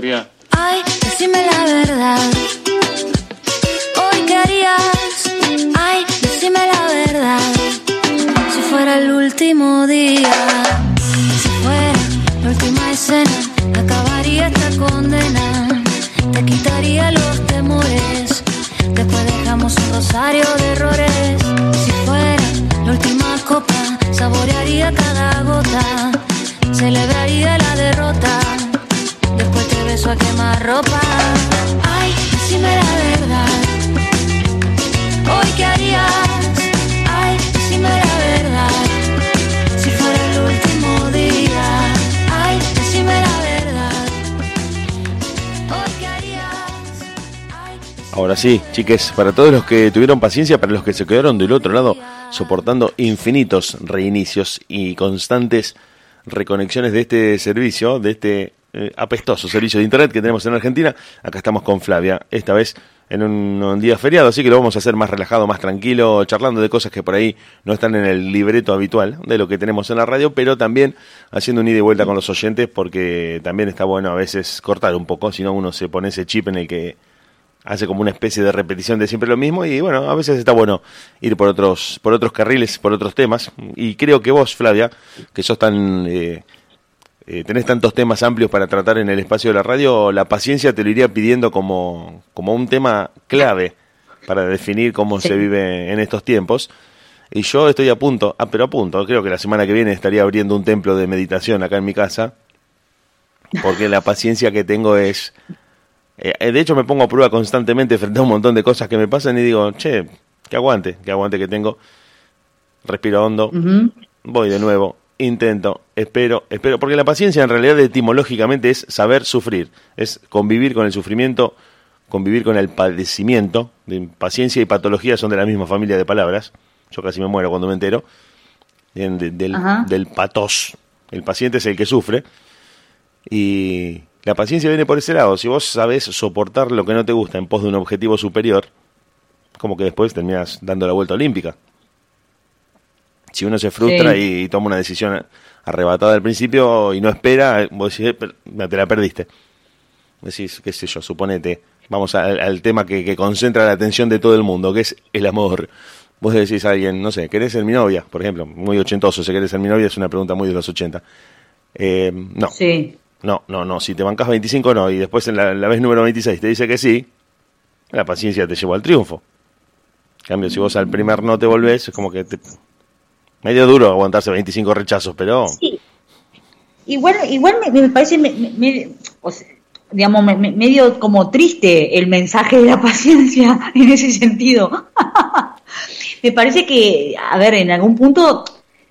Ay, decime la verdad. Hoy qué harías. Ay, decime la verdad. Si fuera el último día. Si fuera la última escena. Acabaría esta condena. Te quitaría los temores. Después dejamos un rosario de errores. Si fuera la última copa, saborearía cada gota. Celebraría a quemar ropa. Ay, decime la verdad. Hoy qué harías. Ay, decime la verdad. Si fuera el último día. Ay, decime la verdad. Hoy qué harías. Ay, Ahora sí, chiques, para todos los que tuvieron paciencia, para los que se quedaron del otro lado, soportando infinitos reinicios y constantes reconexiones de este servicio, de este eh, apestoso servicio de internet que tenemos en Argentina, acá estamos con Flavia, esta vez en un, un día feriado, así que lo vamos a hacer más relajado, más tranquilo, charlando de cosas que por ahí no están en el libreto habitual de lo que tenemos en la radio, pero también haciendo un ida y vuelta con los oyentes, porque también está bueno a veces cortar un poco, si no uno se pone ese chip en el que hace como una especie de repetición de siempre lo mismo y bueno, a veces está bueno ir por otros por otros carriles, por otros temas. Y creo que vos, Flavia, que sos tan eh, eh, tenés tantos temas amplios para tratar en el espacio de la radio, la paciencia te lo iría pidiendo como como un tema clave para definir cómo Sí. se vive en estos tiempos. Y yo estoy a punto, ah, pero a punto, creo que la semana que viene estaría abriendo un templo de meditación acá en mi casa, porque la paciencia que tengo es eh, eh, de hecho, me pongo a prueba constantemente frente a un montón de cosas que me pasan y digo, che, que aguante, que aguante que tengo. Respiro hondo, voy de nuevo, intento, espero, espero, porque la paciencia en realidad etimológicamente es saber sufrir, es convivir con el sufrimiento, convivir con el padecimiento. De- Paciencia y patología son de la misma familia de palabras. Yo casi me muero cuando me entero. De- del, del patos. El paciente es el que sufre. Y la paciencia viene por ese lado. Si vos sabés soportar lo que no te gusta en pos de un objetivo superior, como que después terminas dando la vuelta olímpica. Si uno se frustra Sí. y, toma una decisión arrebatada al principio y no espera, vos decís, "Eh, te la perdiste. Decís, qué sé yo, suponete, vamos al, al tema que, que concentra la atención de todo el mundo, que es el amor. Vos decís a alguien, no sé, ¿querés ser mi novia? Por ejemplo, muy ochentoso, si querés ser mi novia es una pregunta muy de los 80. Eh, no, Sí. no, no, no. Si te bancas 25, no. Y después en la, la vez número 26 te dice que sí, la paciencia te llevó al triunfo. En cambio, si vos al primer no te volvés, es como que te... medio duro aguantarse 25 rechazos, pero Sí. Igual, igual me, me parece, me- me- o sea, digamos, me- me- medio como triste el mensaje de la paciencia en ese sentido. me parece que, a ver, en algún punto,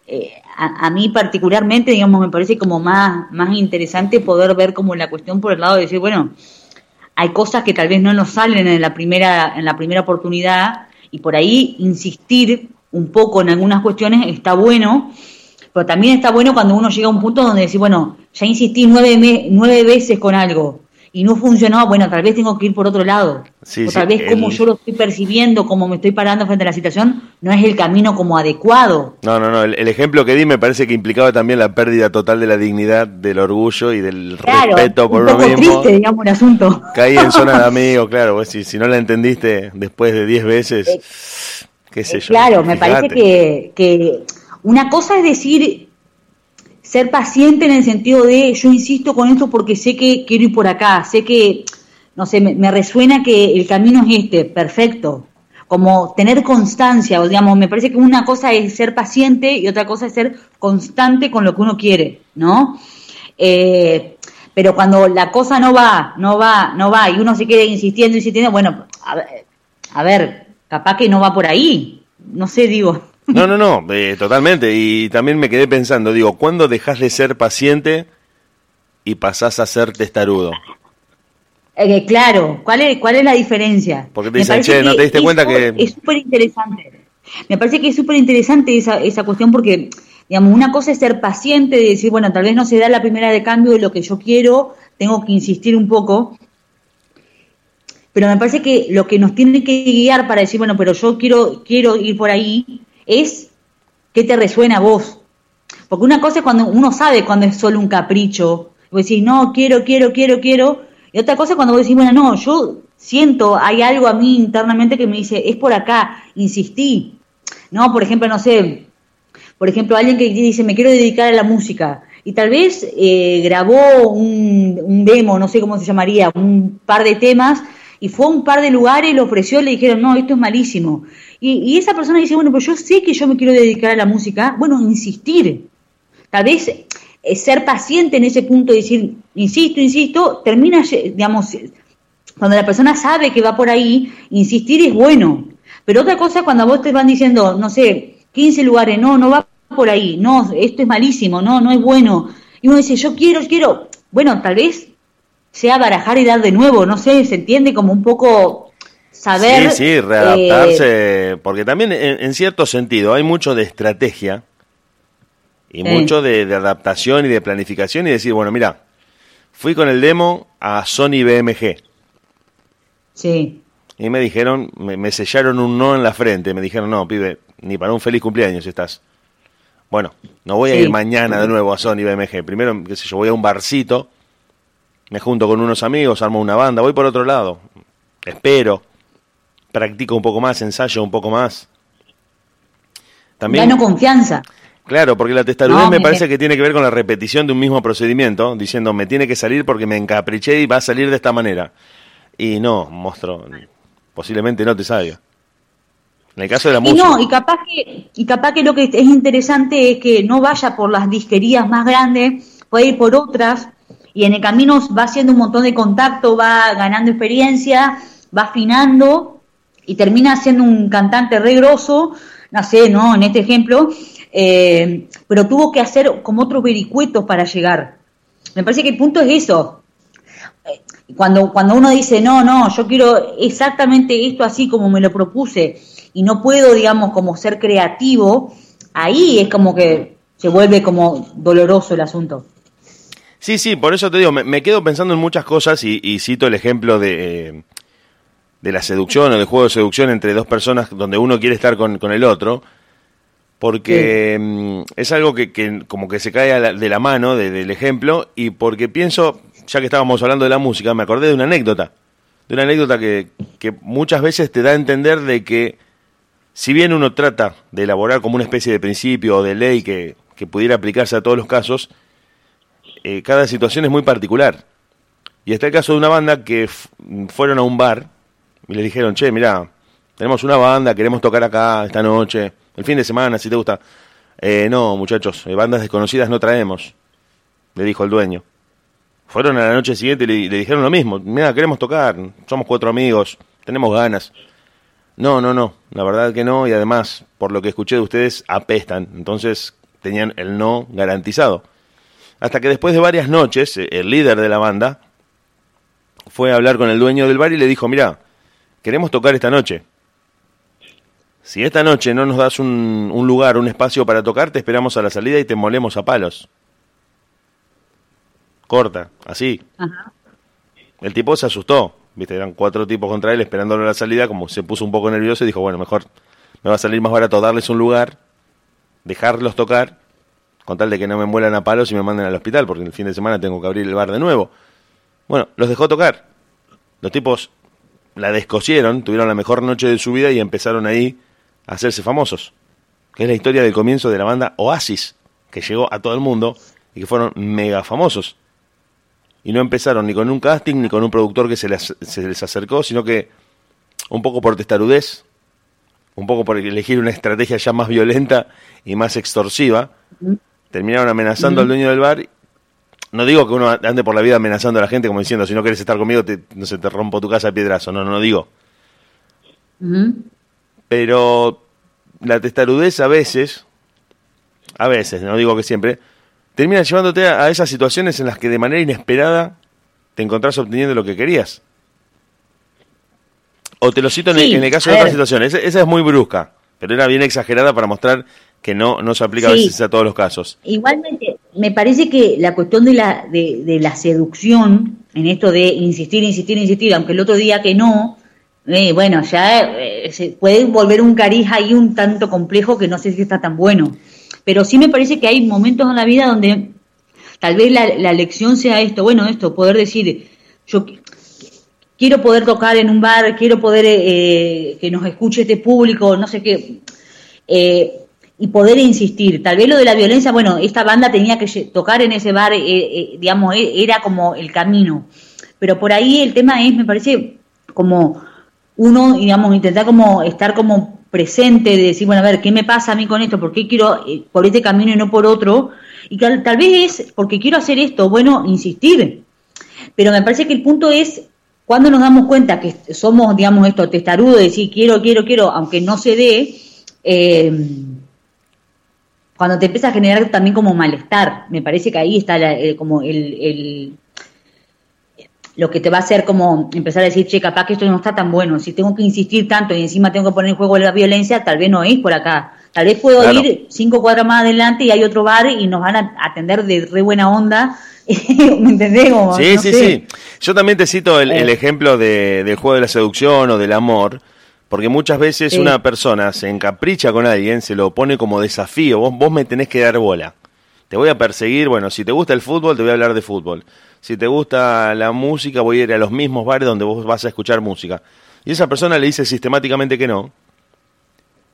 eh, a, a mí particularmente, digamos, me parece como más, más interesante poder ver como la cuestión por el lado de decir, bueno, hay cosas que tal vez no nos salen en la primera, en la primera oportunidad y por ahí insistir un poco en algunas cuestiones está bueno, pero también está bueno cuando uno llega a un punto donde decir, bueno, ya insistí nueve, me- nueve veces con algo y no funcionó, bueno, tal vez tengo que ir por otro lado. Sí, o tal sí, vez como el- yo lo estoy percibiendo, como me estoy parando frente a la situación, no es el camino como adecuado. No, no, no. El, el ejemplo que di me parece que implicaba también la pérdida total de la dignidad, del orgullo y del Claro, respeto por un uno mismo. triste, digamos, el asunto. Caí en zona de amigo, claro. si, si no la entendiste después de 10 veces, qué sé Eh, yo. Claro, me parece que, que una cosa es decir, ser paciente en el sentido de yo insisto con esto porque sé que quiero ir por acá, sé que, no sé, me, me resuena que el camino es este, perfecto. Como tener constancia, o digamos, me parece que una cosa es ser paciente y otra cosa es ser constante con lo que uno quiere, ¿no? Eh, pero cuando la cosa no va, no va, no va, y uno se queda insistiendo, insistiendo, bueno, a ver, a ver, capaz que no va por ahí. No sé, digo. No, no, no, eh, totalmente. Y también me quedé pensando, digo, ¿cuándo dejas de ser paciente y pasás a ser testarudo? Eh, claro, ¿cuál es, ¿cuál es la diferencia? Porque te dicen, "Che, ¿no te diste cuenta que-" Es súper interesante. Me parece que es súper interesante esa, esa cuestión porque, digamos, una cosa es ser paciente, de decir, bueno, tal vez no se da la primera de cambio de lo que yo quiero, tengo que insistir un poco. Pero me parece que lo que nos tiene que guiar para decir, bueno, pero yo quiero, quiero ir por ahí, es qué te resuena a vos. Porque una cosa es cuando uno sabe cuando es solo un capricho. Vos decís, no, quiero, quiero, quiero, quiero, Y otra cosa cuando vos decís, bueno, no, yo siento, hay algo a mí internamente que me dice, es por acá, insistí. No, por ejemplo, no sé, por ejemplo, alguien que dice, me quiero dedicar a la música, y tal vez eh, grabó un, demo, no sé cómo se llamaría, un par de temas, y fue a un par de lugares, lo ofreció, le dijeron, no, esto es malísimo. Y, y esa persona dice, bueno, pues yo sé que yo me quiero dedicar a la música, bueno, insistir. Tal vez eh, ser paciente en ese punto decir, insisto, insisto, termina, digamos, cuando la persona sabe que va por ahí, insistir es bueno. Pero otra cosa cuando a vos te van diciendo, no sé, 15 lugares, no, no va por ahí, no, esto es malísimo, no, no es bueno. Y uno dice, yo quiero, quiero. Bueno, tal vez sea barajar y dar de nuevo, no sé, se entiende como un poco saber. Sí, sí, readaptarse, eh, porque también en, en, cierto sentido hay mucho de estrategia y sí. mucho de, de, adaptación y de planificación y decir, bueno, mira, fui con el demo a Sony BMG. Sí. Y me dijeron, me, me, sellaron un no en la frente, me dijeron, no, pibe, ni para un feliz cumpleaños estás. Bueno, no voy a ir mañana de nuevo a Sony BMG. Primero, qué sé yo, voy a un barcito, me junto con unos amigos, armo una banda, voy por otro lado. Espero, practico un poco más, ensayo un poco más. También, Gano confianza. Claro, porque la testarudez no, me parece que tiene que ver con la repetición de un mismo procedimiento, diciendo me tiene que salir porque me encapriché y va a salir de esta manera. Y no, monstruo, posiblemente no te salga. En el caso de la y música. No, y capaz, que, y capaz que lo que es interesante es que no vaya por las disquerías más grandes, puede ir por otras, y en el camino va haciendo un montón de contacto, va ganando experiencia, va afinando, y termina siendo un cantante regroso, no sé, ¿no? En este ejemplo, eh, pero tuvo que hacer como otros vericuetos para llegar. Me parece que el punto es eso. Cuando, cuando uno dice, no, no, yo quiero exactamente esto así como me lo propuse y no puedo, digamos, como ser creativo, ahí es como que se vuelve como doloroso el asunto. Sí, sí, por eso te digo, me, me quedo pensando en muchas cosas y, y cito el ejemplo de, eh, de la seducción o del juego de seducción entre dos personas donde uno quiere estar con, con el otro porque sí. es algo que, que, como que se cae la, de la mano de, del ejemplo y porque pienso, ya que estábamos hablando de la música, me acordé de una anécdota, de una anécdota que, que muchas veces te da a entender de que si bien uno trata de elaborar como una especie de principio o de ley que, que pudiera aplicarse a todos los casos, eh, cada situación es muy particular. Y está el caso de una banda que fueron a un bar y le dijeron, che, mira, tenemos una banda, queremos tocar acá esta noche, el fin de semana, si te gusta. Eh, no, muchachos, eh, bandas desconocidas no traemos, le dijo el dueño. Fueron a la noche siguiente y le, le dijeron lo mismo. Mira, queremos tocar, somos cuatro amigos, tenemos ganas. No, no, no, la verdad que no, y además, por lo que escuché de ustedes, apestan. Entonces tenían el no garantizado. Hasta que después de varias noches, eh, el líder de la banda fue a hablar con el dueño del bar y le dijo, mira, queremos tocar esta noche. Si esta noche no nos das un, un, lugar, un espacio para tocar, te esperamos a la salida y te molemos a palos. Corta, así. Ajá. El tipo se asustó, viste, eran cuatro tipos contra él esperándolo a la salida, como se puso un poco nervioso y dijo, bueno, mejor me va a salir más barato darles un lugar, dejarlos tocar, con tal de que no me muelan a palos y me manden al hospital, porque el fin de semana tengo que abrir el bar de nuevo. Bueno, los dejó tocar. Los tipos la descosieron, tuvieron la mejor noche de su vida y empezaron ahí a hacerse famosos. Que es la historia del comienzo de la banda Oasis, que llegó a todo el mundo y que fueron mega famosos. Y no empezaron ni con un casting ni con un productor que se les, se les acercó, sino que un poco por testarudez, un poco por elegir una estrategia ya más violenta y más extorsiva, terminaron amenazando mm al dueño del bar. No digo que uno ande por la vida amenazando a la gente como diciendo, si no quieres estar conmigo, te, no sé, te rompo tu casa a piedrazo. No, no, no digo. Mm. Pero la testarudez a veces, a veces, no digo que siempre, termina llevándote a, a esas situaciones en las que de manera inesperada te encontrás obteniendo lo que querías. O te lo cito sí, en, el, en, el, caso de otra situación. Esa, esa, es muy brusca, pero era bien exagerada para mostrar que no, no se aplica sí. a veces a todos los casos. Igualmente, me parece que la cuestión de la, de, de la seducción, en esto de insistir, insistir, insistir, aunque el otro día que no, eh, bueno, ya eh, se puede volver un cariz ahí un tanto complejo que no sé si está tan bueno. Pero sí me parece que hay momentos en la vida donde tal vez la, la lección sea esto, bueno, esto, poder decir, yo quiero poder tocar en un bar, quiero poder eh, que nos escuche este público, no sé qué, eh, y poder insistir. Tal vez lo de la violencia, bueno, esta banda tenía que tocar en ese bar, eh, digamos, era como el camino. Pero por ahí el tema es, me parece, como uno, digamos, intentar como estar como presente, de decir, bueno, a ver, ¿qué me pasa a mí con esto? ¿Por qué quiero por este camino y no por otro? Y tal, tal vez es porque quiero hacer esto, bueno, insistir. Pero me parece que el punto es cuando nos damos cuenta que somos, digamos, esto, testarudo, de decir quiero, quiero, quiero, aunque no se dé, eh, cuando te empieza a generar también como malestar, me parece que ahí está eh, como el, lo que te va a hacer como empezar a decir, che, capaz que esto no está tan bueno, si tengo que insistir tanto y encima tengo que poner en juego la violencia, tal vez no es por acá. Tal vez puedo ir cinco cuadras más adelante y hay otro bar y nos van a atender de re buena onda ¿Me entendés? sí, sí, sí. Yo también te cito el, eh. ejemplo de, del juego de la seducción o del amor, porque muchas veces una persona se encapricha con alguien, se lo pone como desafío, vos, vos me tenés que dar bola. Te voy a perseguir, bueno, si te gusta el fútbol, te voy a hablar de fútbol. Si te gusta la música, voy a ir a los mismos bares donde vos vas a escuchar música. Y esa persona le dice sistemáticamente que no.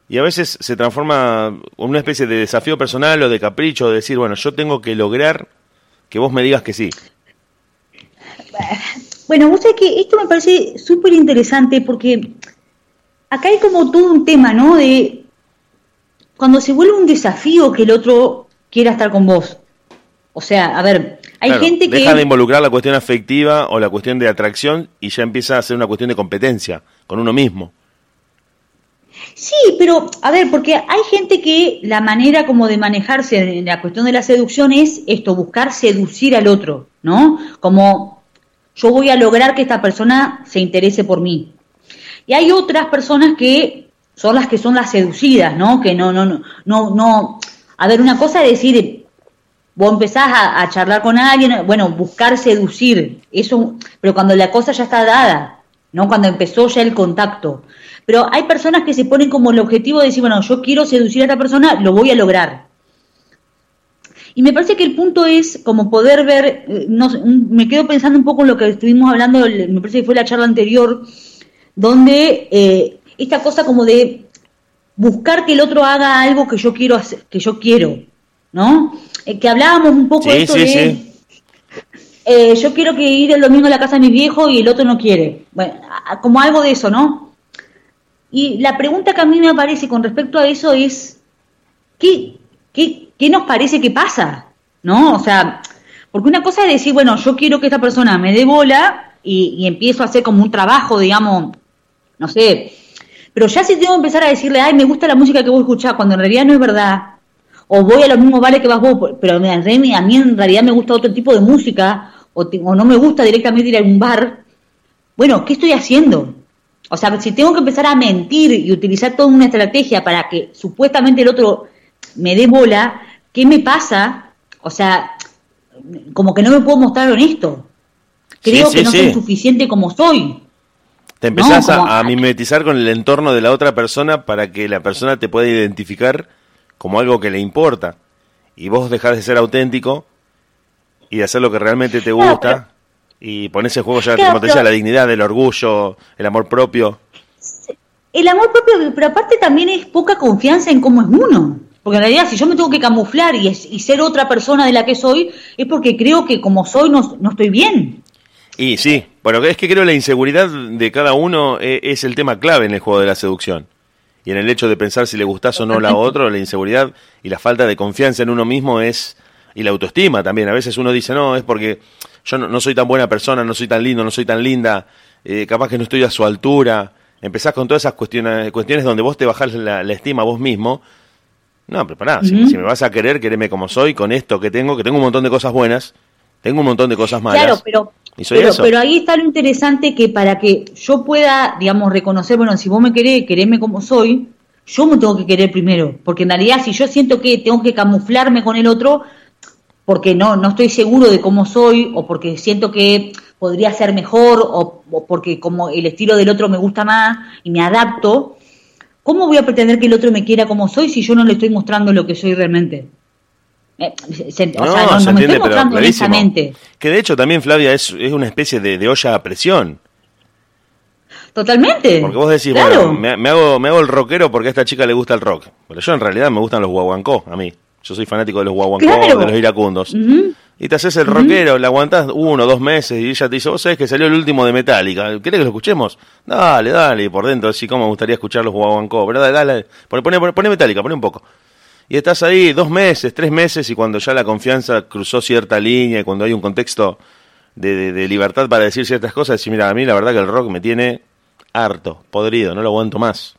Y a veces se transforma en una especie de desafío personal o de capricho, de decir, bueno, yo tengo que lograr que vos me digas que sí. Bueno, vos sabés que esto me parece súper interesante porque acá hay como todo un tema, ¿no? De cuando se vuelve un desafío que el otro quiera estar con vos. O sea, a ver, hay gente que... Deja de involucrar la cuestión afectiva o la cuestión de atracción y ya empieza a ser una cuestión de competencia con uno mismo. Sí, pero a ver, porque hay gente que la manera como de manejarse en la cuestión de la seducción es esto, buscar seducir al otro, ¿no? Como yo voy a lograr que esta persona se interese por mí. Y hay otras personas que son las que son las seducidas, ¿no? Que no, no, no, no, no. A ver, una cosa es decir, vos empezás a, a charlar con alguien, bueno, buscar seducir, eso, pero cuando la cosa ya está dada, ¿no? Cuando empezó ya el contacto. Pero hay personas que se ponen como el objetivo de decir, bueno, yo quiero seducir a esta persona, lo voy a lograr. Y me parece que el punto es como poder ver, eh, no, me quedo pensando un poco en lo que estuvimos hablando, me parece que fue la charla anterior, donde eh, esta cosa como de buscar que el otro haga algo que yo quiero hacer, que yo quiero, ¿no? Eh, que hablábamos un poco de esto de yo quiero que ir el domingo a la casa de mi viejo y el otro no quiere. Bueno, como algo de eso, ¿no? Y la pregunta que a mí me aparece con respecto a eso es, ¿qué, qué, qué nos parece que pasa? ¿No? O sea, porque una cosa es decir, bueno, yo quiero que esta persona me dé bola y, empiezo a hacer como un trabajo, digamos, no sé, pero ya si tengo que empezar a decirle, ay, me gusta la música que vos escuchás, cuando en realidad no es verdad, o voy a los mismos bares que vas vos, pero a mí en realidad me gusta otro tipo de música, o, o no me gusta directamente ir a un bar, bueno, ¿qué estoy haciendo? O sea, si tengo que empezar a mentir y utilizar toda una estrategia para que supuestamente el otro me dé bola, ¿qué me pasa? O sea, como que no me puedo mostrar honesto. Creo que no soy suficiente como soy. Te empezás a, mimetizar con el entorno de la otra persona para que la persona te pueda identificar como algo que le importa. Y vos dejás de ser auténtico y de hacer lo que realmente te gusta y ponerse en juego ya, como te decía, la dignidad, el orgullo, el amor propio. El amor propio, pero aparte también es poca confianza en cómo es uno. Porque en realidad si yo me tengo que camuflar y, y ser otra persona de la que soy, es porque creo que como soy no, no estoy bien. Y sí, bueno, es que creo que la inseguridad de cada uno es, es, el tema clave en el juego de la seducción. Y en el hecho de pensar si le gustás o no a la otra, la inseguridad y la falta de confianza en uno mismo es... Y la autoestima también. A veces uno dice, no, es porque yo no, soy tan buena persona, no soy tan lindo, no soy tan linda, eh, capaz que no estoy a su altura. Empezás con todas esas cuestiones, cuestiones donde vos te bajás la, estima a vos mismo. No, pero pará, si, me vas a querer, quereme como soy, con esto que tengo, que tengo un montón de cosas buenas, tengo un montón de cosas malas. Claro, pero, pero, ahí está lo interesante que para que yo pueda, digamos, reconocer, bueno, si vos me querés, quereme como soy, yo me tengo que querer primero. Porque en realidad, si yo siento que tengo que camuflarme con el otro, porque no, no estoy seguro de cómo soy o porque siento que podría ser mejor o, porque como el estilo del otro me gusta más y me adapto, ¿cómo voy a pretender que el otro me quiera como soy si yo no le estoy mostrando lo que soy realmente? Eh, o sea, no, me estoy mostrando honestamente. Que de hecho también, Flavia, es, es una especie de, olla a presión. Totalmente. Porque vos decís, Claro. bueno, me, me hago, me hago el rockero porque a esta chica le gusta el rock. Pero yo en realidad me gustan los guaguancó, a mí. Yo soy fanático de los guaguancó, Claro. de los iracundos. Y te haces el rockero, le aguantás uno, dos meses y ella te dice, vos sabés que salió el último de Metallica, ¿querés que lo escuchemos? Dale, dale, y por dentro así como me gustaría escuchar los guaguancó, pero dale, dale, pone, pone, pone Metallica, pone un poco. Y estás ahí dos meses, tres meses, y cuando ya la confianza cruzó cierta línea, y cuando hay un contexto de, de- de libertad para decir ciertas cosas, decir, mira, a mí la verdad que el rock me tiene harto, podrido, no lo aguanto más.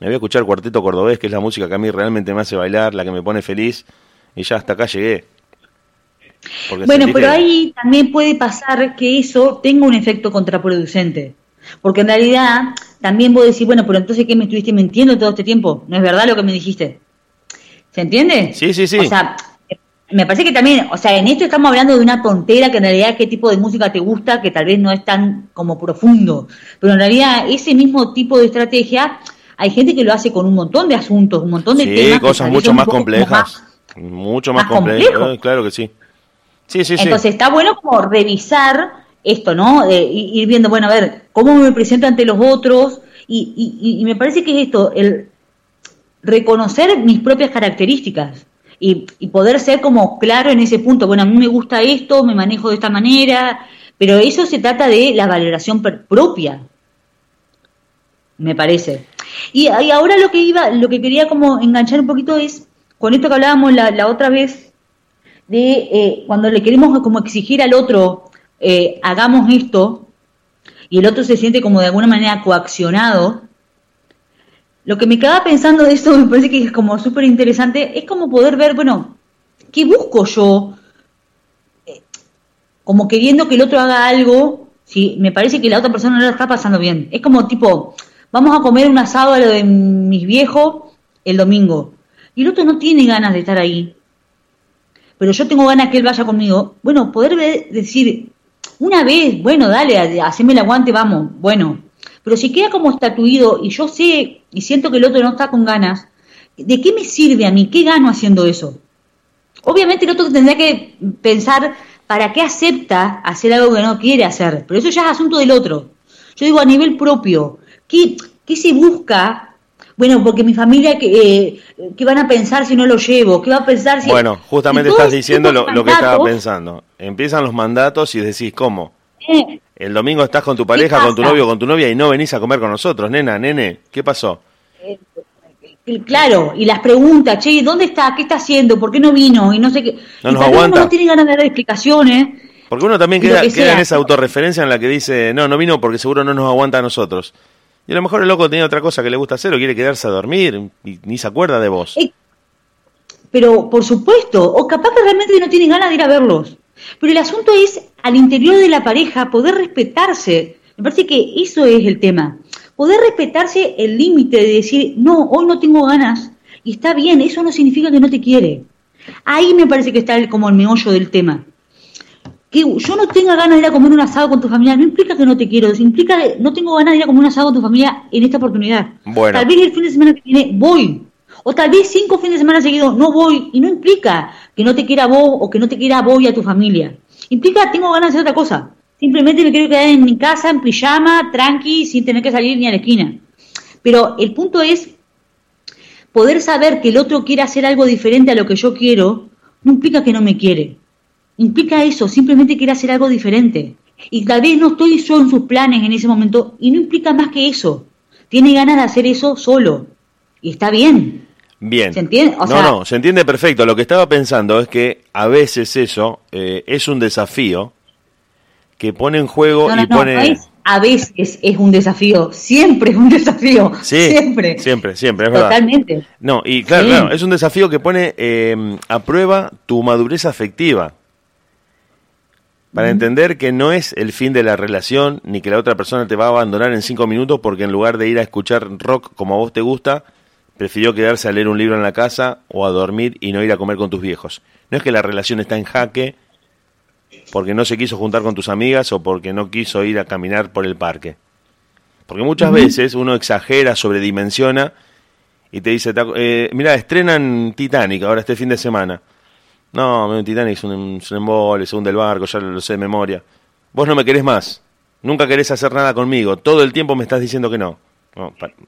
Me voy a escuchar Cuarteto Cordobés, que es la música que a mí realmente me hace bailar, la que me pone feliz, y ya hasta acá llegué. Porque Bueno, pero que- ahí también puede pasar que eso tenga un efecto contraproducente. Porque en realidad también vos decís, bueno, pero entonces ¿qué me estuviste mintiendo todo este tiempo? ¿No es verdad lo que me dijiste? ¿Se entiende? Sí, sí, sí. O sea, me parece que también, o sea, en esto estamos hablando de una tontera que en realidad qué tipo de música te gusta, que tal vez no es tan como profundo. Pero en realidad ese mismo tipo de estrategia hay gente que lo hace con un montón de asuntos, un montón de sí, temas. cosas mucho más complejas. más- mucho más, más complejas. complejo. eh, Claro que sí. Sí, sí, sí. Entonces está bueno como revisar esto, ¿no? I- ir viendo, bueno, a ver, cómo me presento ante los otros y, y- y me parece que es esto, el reconocer mis propias características y, y poder ser como claro en ese punto, bueno, a mí me gusta esto, me manejo de esta manera, pero eso se trata de la valoración propia, me parece. Y, y ahora lo que iba, lo que quería como enganchar un poquito es, con esto que hablábamos la, la otra vez, de eh, cuando le queremos como exigir al otro, eh, hagamos esto, y el otro se siente como de alguna manera coaccionado, lo que me quedaba pensando de esto me parece que es como súper interesante, es como poder ver, bueno, ¿qué busco yo? Eh, Como queriendo que el otro haga algo, si me parece que la otra persona no la está pasando bien. Es como tipo, vamos a comer un asado a lo de mis viejos el domingo, y el otro no tiene ganas de estar ahí pero yo tengo ganas que él vaya conmigo, bueno, poder ver- decir, una vez, bueno, dale, ha- haceme el aguante, vamos, bueno, pero si queda como estatuido y yo sé y siento que el otro no está con ganas, ¿de qué me sirve a mí? ¿Qué gano haciendo eso? Obviamente el otro tendrá que pensar para qué acepta hacer algo que no quiere hacer, pero eso ya es asunto del otro. Yo digo a nivel propio, ¿qué, qué se busca? Bueno, porque mi familia, que eh, ¿qué van a pensar si no lo llevo? ¿Qué va a pensar si...? Bueno, justamente estás diciendo lo, lo que estaba pensando. Empiezan los mandatos y decís, ¿cómo? eh, El domingo estás con tu pareja, con tu novio, con tu novia y no venís a comer con nosotros, nena, nene, ¿qué pasó? Y Claro, y las preguntas, che, ¿dónde está? ¿Qué está haciendo? ¿Por qué no vino? Y no sé qué. No y nos vez uno aguanta. no tiene ganas de dar explicaciones. Porque uno también queda, que queda en esa autorreferencia en la que dice, no, no vino porque seguro no nos aguanta a nosotros. Y a lo mejor el loco tiene otra cosa que le gusta hacer o quiere quedarse a dormir y ni se acuerda de vos. Eh, Pero, por supuesto, o capaz que realmente no tienen ganas de ir a verlos. Pero el asunto es, al interior de la pareja, poder respetarse. Me parece que eso es el tema. Poder respetarse el límite de decir, no, hoy no tengo ganas. Y está bien, eso no significa que no te quiere. Ahí me parece que está el- como el meollo del tema. Que yo no tenga ganas de ir a comer un asado con tu familia no implica que no te quiero, implica que no tengo ganas de ir a comer un asado con tu familia en esta oportunidad. Bueno. Tal vez el fin de semana que viene voy. O tal vez cinco fines de semana seguidos no voy. Y no implica que no te quiera vos o que no te quiera vos y a tu familia. Implica tengo ganas de hacer otra cosa. Simplemente me quiero quedar en mi casa, en pijama, tranqui, sin tener que salir ni a la esquina. Pero el punto es poder saber que el otro quiere hacer algo diferente a lo que yo quiero, no implica que no me quiere. Implica eso, simplemente quiere hacer algo diferente. Y tal vez no estoy yo en sus planes en ese momento, y no implica más que eso. Tiene ganas de hacer eso solo. Y está bien. Bien. ¿Se entiende? O no, sea- no, se entiende perfecto. Lo que estaba pensando es que a veces eso eh, es un desafío que pone en juego No, no, y pone... no es- a veces es un desafío, siempre es un desafío. Sí, siempre. siempre, siempre, es verdad. Totalmente. No, y claro, Sí. claro, es un desafío que pone eh, a prueba tu madurez afectiva. Para entender que no es el fin de la relación, ni que la otra persona te va a abandonar en cinco minutos porque en lugar de ir a escuchar rock como a vos te gusta, prefirió quedarse a leer un libro en la casa o a dormir y no ir a comer con tus viejos. No es que la relación está en jaque porque no se quiso juntar con tus amigas o porque no quiso ir a caminar por el parque. Porque muchas veces uno exagera, sobredimensiona y te dice, "Ta- eh, mira, estrenan Titanic ahora este fin de semana. No, Titanic es un, es un embole, según del barco, ya lo sé de memoria. Vos no me querés más. Nunca querés hacer nada conmigo. Todo el tiempo me estás diciendo que no.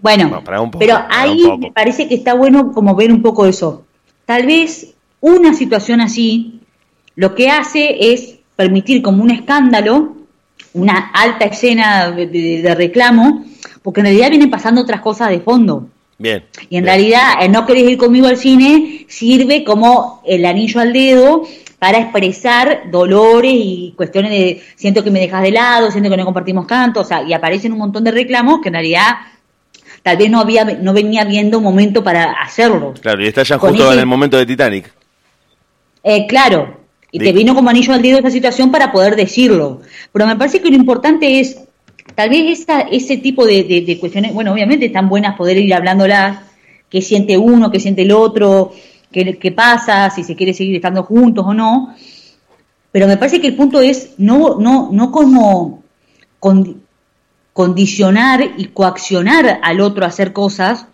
Bueno, pero ahí me parece que está bueno como ver un poco eso. Tal vez una situación así lo que hace es permitir como un escándalo, una alta escena de, reclamo, porque en realidad vienen pasando otras cosas de fondo. Bien. Y en realidad, no querés ir conmigo al cine sirve como el anillo al dedo para expresar dolores y cuestiones de siento que me dejas de lado, siento que no compartimos tanto, o sea, y aparecen un montón de reclamos que en realidad tal vez no había no venía viendo momento para hacerlo. Claro, y está ya justo en el momento de Titanic. Eh, claro, y te vino como anillo al dedo esta situación para poder decirlo. Pero me parece que lo importante es, tal vez esa, ese tipo de, de cuestiones, bueno, obviamente están buenas poder ir hablándolas, qué siente uno, qué siente el otro, qué, pasa, si se quiere seguir estando juntos o no. Pero me parece que el punto es no, no, no como condicionar y coaccionar al otro a hacer cosas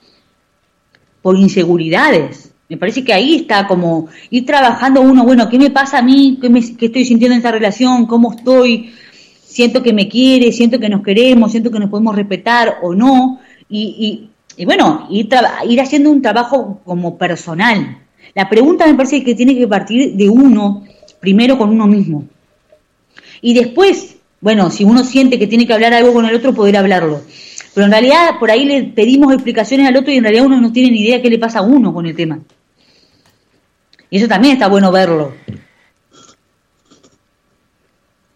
por inseguridades. Me parece que ahí está como ir trabajando uno, bueno, ¿qué me pasa a mí? ¿Qué, me, estoy sintiendo en esta relación? ¿Cómo estoy? Siento que me quiere, siento que nos queremos, siento que nos podemos respetar o no. Y, y, y bueno, ir, ir haciendo un trabajo como personal. La pregunta me parece que tiene que partir de uno, primero con uno mismo. Y después, bueno, si uno siente que tiene que hablar algo con el otro, poder hablarlo. Pero en realidad por ahí le pedimos explicaciones al otro y en realidad uno no tiene ni idea qué le pasa a uno con el tema. Y eso también está bueno verlo.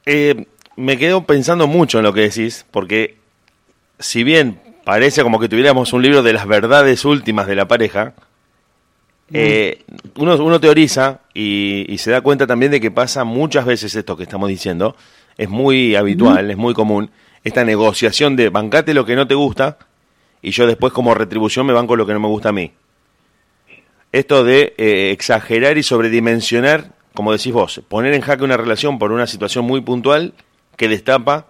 Eh, me quedo pensando mucho en lo que decís, porque si bien parece como que tuviéramos un libro de las verdades últimas de la pareja, eh, uno, uno teoriza y, se da cuenta también de que pasa muchas veces esto que estamos diciendo, es muy habitual, es muy común, esta negociación de bancate lo que no te gusta y yo después como retribución me banco lo que no me gusta a mí. Esto de eh, exagerar y sobredimensionar, como decís vos, poner en jaque una relación por una situación muy puntual que destapa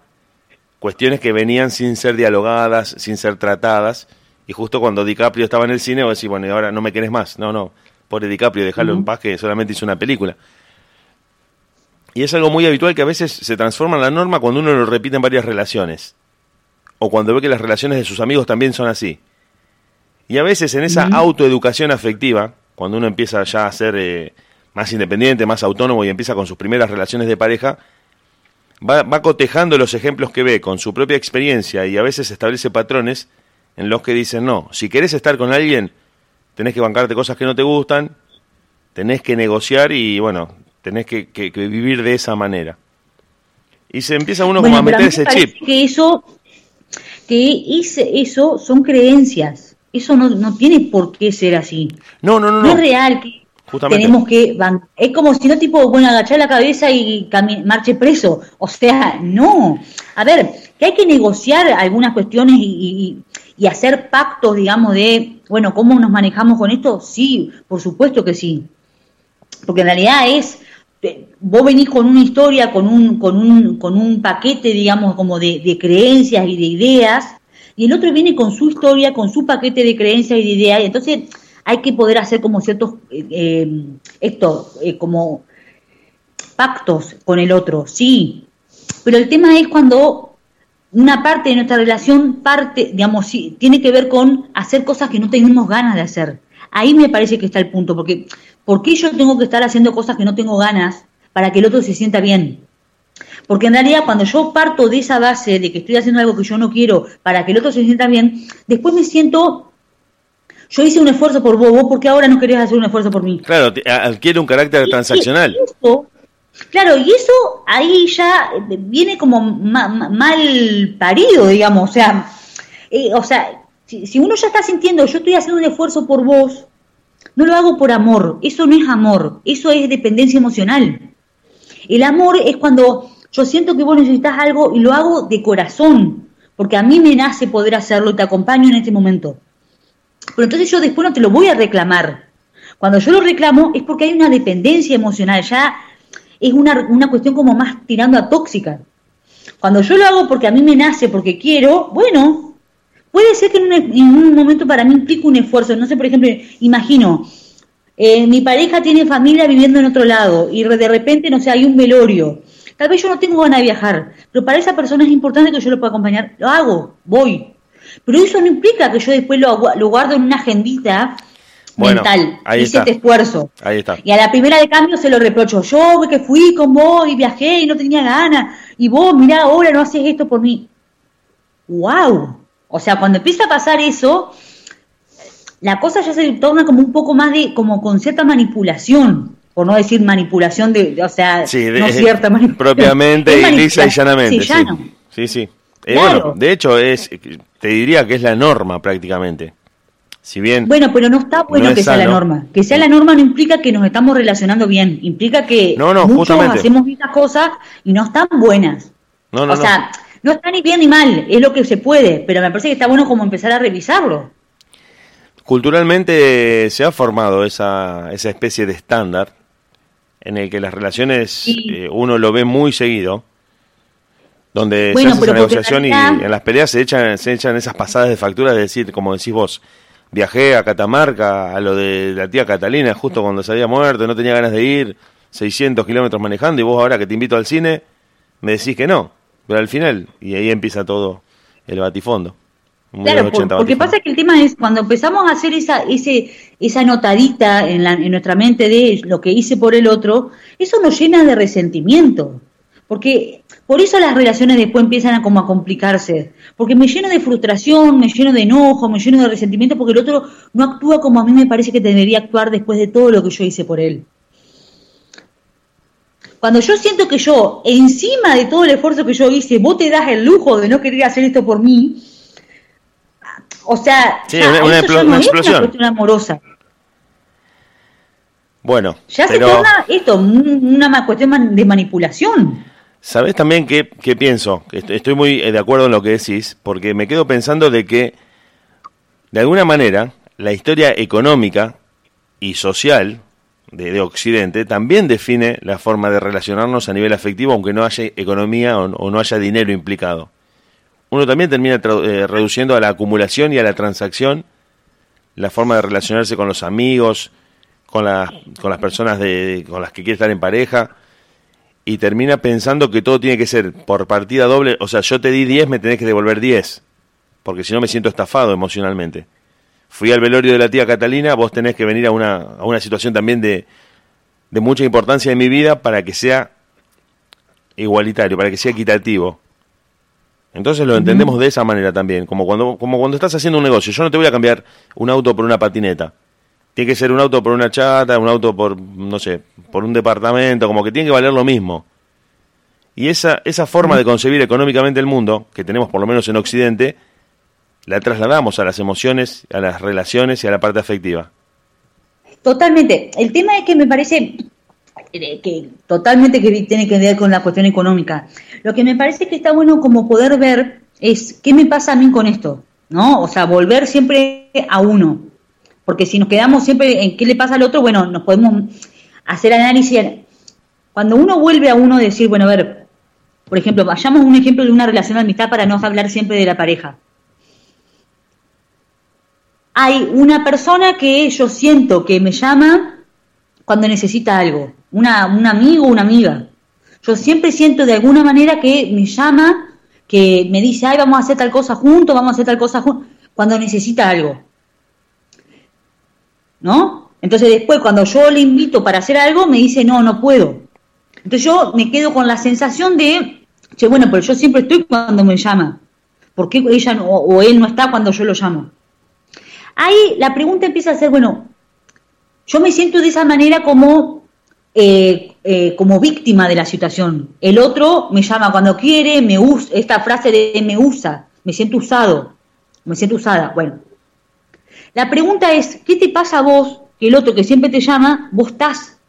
cuestiones que venían sin ser dialogadas, sin ser tratadas, y justo cuando DiCaprio estaba en el cine, vos decís, bueno, y ahora no me querés más. No, no, pobre DiCaprio, déjalo en paz que solamente hizo una película. Y es algo muy habitual que a veces se transforma en la norma cuando uno lo repite en varias relaciones. O cuando ve que las relaciones de sus amigos también son así. Y a veces en esa autoeducación afectiva, cuando uno empieza ya a ser eh, más independiente, más autónomo y empieza con sus primeras relaciones de pareja, va, va cotejando los ejemplos que ve con su propia experiencia y a veces establece patrones en los que dicen, no, si querés estar con alguien, tenés que bancarte cosas que no te gustan, tenés que negociar y, bueno, tenés que, vivir de esa manera. Y se empieza uno como a meter ese chip. Que eso, que eso son creencias. Eso no, no tiene por qué ser así. No, no, no. No, es real que tenemos que... Es como si no tipo, bueno, agachar la cabeza y marche preso. O sea, no. A ver, que hay que negociar algunas cuestiones y, y hacer pactos, digamos, de, bueno, ¿cómo nos manejamos con esto? Sí, por supuesto que sí. Porque en realidad es, vos venís con una historia, con un, con un, con un paquete, digamos, como de, creencias y de ideas, y el otro viene con su historia, con su paquete de creencias y de ideas, y entonces hay que poder hacer como ciertos, eh, eh, esto, como pactos con el otro, sí. Pero el tema es cuando una parte de nuestra relación parte, digamos, sí, tiene que ver con hacer cosas que no tenemos ganas de hacer. Ahí me parece que está el punto, porque ¿por qué yo tengo que estar haciendo cosas que no tengo ganas para que el otro se sienta bien? Porque en realidad cuando yo parto de esa base de que estoy haciendo algo que yo no quiero para que el otro se sienta bien, después me siento, yo hice un esfuerzo por vos, vos porque ahora no querías hacer un esfuerzo por mí. Claro, adquiere un carácter transaccional. Claro, y eso ahí ya viene como mal parido, digamos, o sea, eh, o sea, si, uno ya está sintiendo, yo estoy haciendo un esfuerzo por vos, no lo hago por amor, eso no es amor, eso es dependencia emocional. El amor es cuando yo siento que vos necesitas algo y lo hago de corazón, porque a mí me nace poder hacerlo y te acompaño en este momento. Pero entonces yo después no te lo voy a reclamar. Cuando yo lo reclamo es porque hay una dependencia emocional, ya es una, una cuestión como más tirando a tóxica. Cuando yo lo hago porque a mí me nace, porque quiero, bueno, puede ser que en un, momento para mí implique un esfuerzo. No sé, por ejemplo, imagino, eh, mi pareja tiene familia viviendo en otro lado y de repente, no sé, hay un velorio Tal vez yo no tengo ganas de viajar, pero para esa persona es importante que yo lo pueda acompañar. Lo hago, voy. Pero eso no implica que yo después lo, lo guardo en una agendita mental. Ahí hice está. este esfuerzo. Ahí está. Y a la primera de cambio se lo reprocho. Yo que fui con vos y viajé y no tenía ganas. Y vos, mirá, ahora no haces esto por mí. ¡Wow! O sea, cuando empieza a pasar eso, la cosa ya se torna como un poco más de, como con cierta manipulación. Por no decir manipulación de, de- o sea, Sí, de- no cierta manipulación. propiamente y lisa y llanamente. Sí, Sí, llano. sí. sí. Eh, Claro. bueno, de hecho, es, te diría que es la norma prácticamente. Si bien Bueno, pero no está bueno No que sea la norma. Que sea la norma no implica que nos estamos relacionando bien. Implica que No, no, muchos justamente. hacemos estas cosas y no están buenas. No, no, o sea, no está ni bien ni mal, es lo que se puede, pero me parece que está bueno como empezar a revisarlo. culturalmente se ha formado esa, esa especie de estándar en el que las relaciones Sí. eh, uno lo ve muy seguido, donde Bueno, se hace esa negociación y en las peleas se echan, se echan esas pasadas de factura de decir, como decís vos, viajé a Catamarca, a lo de la tía Catalina, justo cuando se había muerto, no tenía ganas de ir, 600 kilómetros manejando, y vos ahora que te invito al cine, me decís que no, pero al final, y ahí empieza todo el batifondo. Muy Claro, los por- 80 porque batifondo. pasa que el tema es cuando empezamos a hacer esa ese esa notadita en, la- en nuestra mente de lo que hice por el otro, eso nos llena de resentimiento. Porque por eso las relaciones después empiezan a como a complicarse, porque me lleno de frustración, me lleno de enojo, me lleno de resentimiento porque el otro no actúa como a mí me parece que debería actuar después de todo lo que yo hice por él. Cuando yo siento que yo, encima de todo el esfuerzo que yo hice, vos te das el lujo de no querer hacer esto por mí, o sea, Sí, ya, una- una ya no una es explosión. una cuestión amorosa. Bueno, Ya pero... se torna esto, un- una cuestión de manipulación. ¿Sabes también qué, qué pienso? Estoy muy eh, de acuerdo en lo que decís, porque me quedo pensando de que, de alguna manera, la historia económica y social de, de Occidente también define la forma de relacionarnos a nivel afectivo, aunque no haya economía o, no haya dinero implicado. Uno también termina eh, reduciendo a la acumulación y a la transacción la forma de relacionarse con los amigos, con, las con las personas de, con las que quiere estar en pareja y termina pensando que todo tiene que ser por partida doble. O sea, yo te di 10, me tenés que devolver 10. Porque si no me siento estafado emocionalmente. Fui al velorio de la tía Catalina, vos tenés que venir a una, a una situación también de, de mucha importancia en mi vida para que sea igualitario, para que sea equitativo. Entonces lo entendemos de esa manera también, como cuando, como cuando estás haciendo un negocio. Yo no te voy a cambiar un auto por una patineta. Tiene que ser un auto por una chata, un auto por, no sé, por un departamento, como que tiene que valer lo mismo. Y esa, esa forma de concebir económicamente el mundo, que tenemos por lo menos en Occidente, la trasladamos a las emociones, a las relaciones y a la parte afectiva. Totalmente. El tema es que me parece que totalmente que tiene que ver con la cuestión económica. Lo que me parece que está bueno como poder ver es qué me pasa a mí con esto, ¿no? O sea, volver siempre a uno. Porque si nos quedamos siempre en qué le pasa al otro, bueno, nos podemos hacer análisis. Cuando uno vuelve a uno, decir, bueno, a ver, por ejemplo, vayamos a un ejemplo de una relación de amistad para no hablar siempre de la pareja. Hay una persona que yo siento que me llama cuando necesita algo, una, un amigo una amiga. Yo siempre siento de alguna manera que me llama, que me dice, ay, vamos a hacer tal cosa juntos, vamos a hacer tal cosa juntos, cuando necesita algo. ¿No? Entonces después cuando yo le invito para hacer algo, me dice, no, no puedo. Entonces yo me quedo con la sensación de, che, bueno, pero yo siempre estoy cuando me llama. ¿Por qué ella no- o él no está cuando yo lo llamo? Ahí la pregunta empieza a ser, bueno, yo me siento de esa manera como, eh, eh, como víctima de la situación. El otro me llama cuando quiere, me usa, esta frase de me usa, me siento usado, me siento usada. Bueno, la pregunta es, ¿qué te pasa a vos que el otro que siempre te llama, vos estás?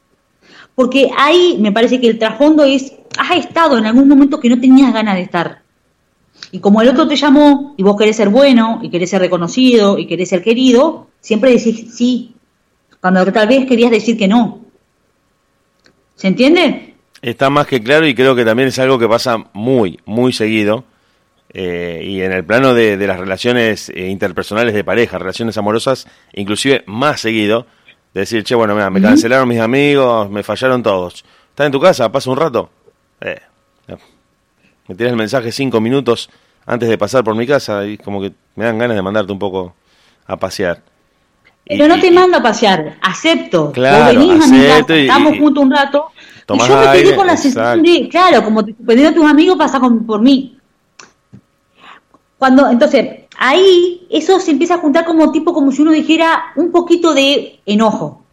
Porque ahí me parece que el trasfondo es, has estado en algún momento que no tenías ganas de estar. Y como el otro te llamó y vos querés ser bueno y querés ser reconocido y querés ser querido, siempre decís sí, cuando tal vez querías decir que no. ¿Se entiende? Está más que claro y creo que también es algo que pasa muy, muy seguido. eh, y en el plano de, de las relaciones eh, interpersonales de pareja, relaciones amorosas, inclusive más seguido, de decir, che, bueno, mira, me cancelaron mis amigos, me fallaron todos. ¿Estás en tu casa? ¿Pasa un rato? Eh, Me tiras el mensaje cinco minutos antes de pasar por mi casa y como que me dan ganas de mandarte un poco a pasear. Pero no te mando a pasear, acepto. Claro, venís a mi casa, estamos juntos un rato. Y yo me quedé con la sensación de, claro, como te a tus amigos, pasa por mí. Cuando, entonces, ahí eso se empieza a juntar como tipo, como si uno dijera un poquito de enojo.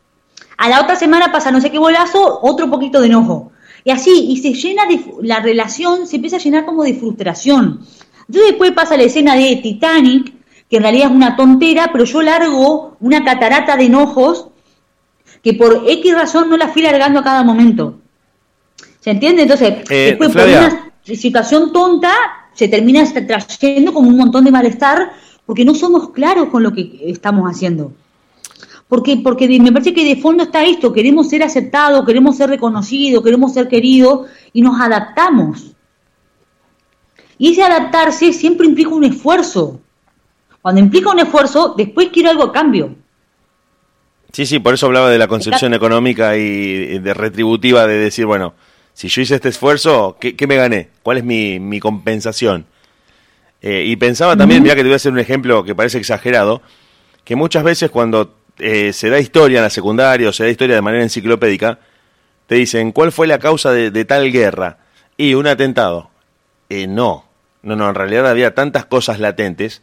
A la otra semana pasa no sé qué bolazo, otro poquito de enojo. Y así, y se llena de, la relación se empieza a llenar como de frustración. Entonces después pasa la escena de Titanic, que en realidad es una tontera, pero yo largo una catarata de enojos que por X razón no la fui largando a cada momento. ¿Se entiende? Entonces, eh, después por una situación tonta, se termina trayendo como un montón de malestar porque no somos claros con lo que estamos haciendo. Porque, porque me parece que de fondo está esto, queremos ser aceptados, queremos ser reconocidos, queremos ser queridos y nos adaptamos. Y ese adaptarse siempre implica un esfuerzo. Cuando implica un esfuerzo, después quiero algo a cambio. Sí, sí, por eso hablaba de la concepción económica y de retributiva de decir, bueno, si yo hice este esfuerzo, ¿qué, me gané? ¿Cuál es mi, compensación? Eh, y pensaba también, mira que te voy a hacer un ejemplo que parece exagerado, que muchas veces cuando eh, se da historia en la secundaria o se da historia de manera enciclopédica, te dicen, ¿cuál fue la causa de, tal guerra? Y un atentado. Eh, no, no, no, en realidad había tantas cosas latentes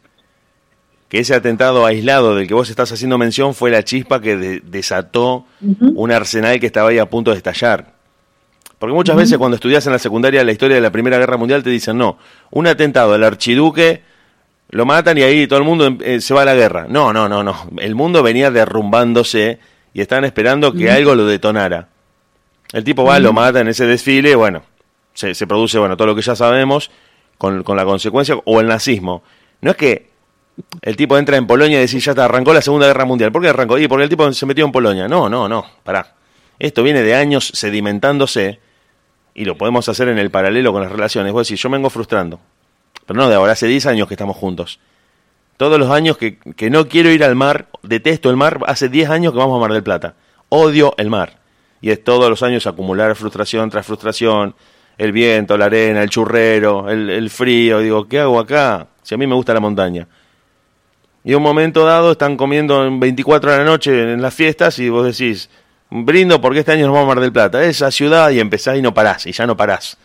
que ese atentado aislado del que vos estás haciendo mención fue la chispa que desató un arsenal que estaba ahí a punto de estallar. Porque muchas veces cuando estudias en la secundaria la historia de la Primera Guerra Mundial te dicen, no, un atentado al archiduque lo matan y ahí todo el mundo eh, se va a la guerra. No, no, no, no. El mundo venía derrumbándose y estaban esperando que algo lo detonara. El tipo va, lo mata en ese desfile, bueno, se, se, produce, bueno, todo lo que ya sabemos con, con la consecuencia, o el nazismo. No es que el tipo entra en Polonia y dice, ya está, arrancó la Segunda Guerra Mundial. ¿Por qué arrancó? Y porque el tipo se metió en Polonia. No, no, no, pará. Esto viene de años sedimentándose y lo podemos hacer en el paralelo con las relaciones. Vos decís, yo me vengo frustrando, pero no de ahora, hace 10 años que estamos juntos. Todos los años que, que no quiero ir al mar, detesto el mar, hace 10 años que vamos a Mar del Plata. Odio el mar. Y es todos los años acumular frustración tras frustración, el viento, la arena, el churrero, el, el frío. Digo, ¿qué hago acá? Si a mí me gusta la montaña. Y un momento dado están comiendo en 24 de la noche en las fiestas y vos decís, brindo porque este año nos vamos a Mar del Plata, esa ciudad y empezás y no parás, y ya no parás,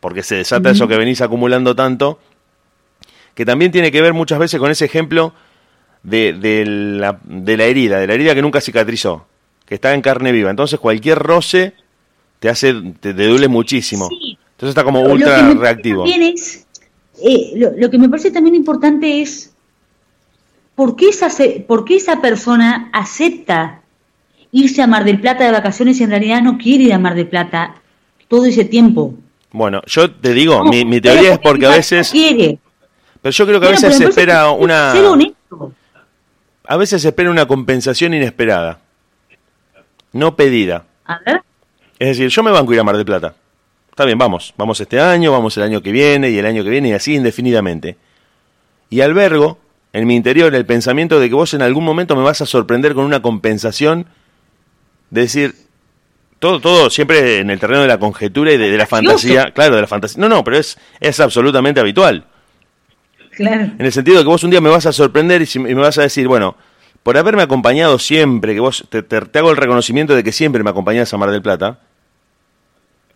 porque se desata eso que venís acumulando tanto, que también tiene que ver muchas veces con ese ejemplo de, de, la, de la herida, de la herida que nunca cicatrizó, que está en carne viva. Entonces cualquier roce te hace, te, duele muchísimo. Entonces está como ultra reactivo. Eh, lo, lo, que me parece también importante es por qué esa, por qué esa persona acepta irse a Mar del Plata de vacaciones y en realidad no quiere ir a Mar del Plata todo ese tiempo. Bueno, yo te digo, mi, teoría es porque a veces... Quiere. Pero yo creo que a veces se espera una... A veces se espera una compensación inesperada, no pedida. A ver. Es decir, yo me banco a ir a Mar del Plata. Está bien, vamos, vamos este año, vamos el año que viene y el año que viene y así indefinidamente. Y albergo en mi interior el pensamiento de que vos en algún momento me vas a sorprender con una compensación de decir, todo, todo siempre en el terreno de la conjetura y de, la fantasía, claro, de la fantasía. No, no, pero es, es absolutamente habitual. Claro. En el sentido de que vos un día me vas a sorprender y, me vas a decir, bueno, por haberme acompañado siempre, que vos te, te, hago el reconocimiento de que siempre me acompañás a Mar del Plata,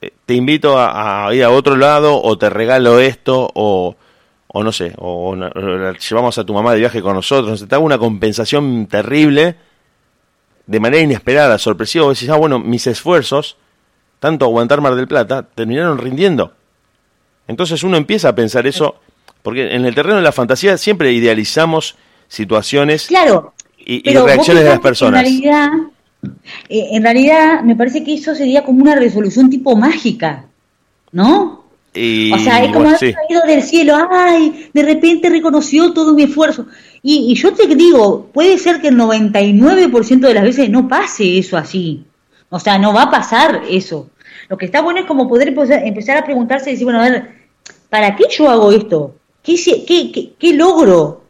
eh, te invito a, ir a otro lado o te regalo esto o, o no sé, o, llevamos a tu mamá de viaje con nosotros, te hago una compensación terrible de manera inesperada, sorpresiva, vos decís, ah, bueno, mis esfuerzos, tanto aguantar Mar del Plata, terminaron rindiendo. Entonces uno empieza a pensar eso, porque en el terreno de la fantasía siempre idealizamos situaciones claro, y, reacciones de las personas. En realidad, eh, en realidad, me parece que eso sería como una resolución tipo mágica, ¿no? o sea, es como haber caído del cielo, ay, de repente reconoció todo mi esfuerzo. Y, yo te digo, puede ser que el 99% de las veces no pase eso así. O sea, no va a pasar eso. Lo que está bueno es como poder empezar a preguntarse y decir, bueno, a ver, ¿para qué yo hago esto? ¿Qué, qué, logro?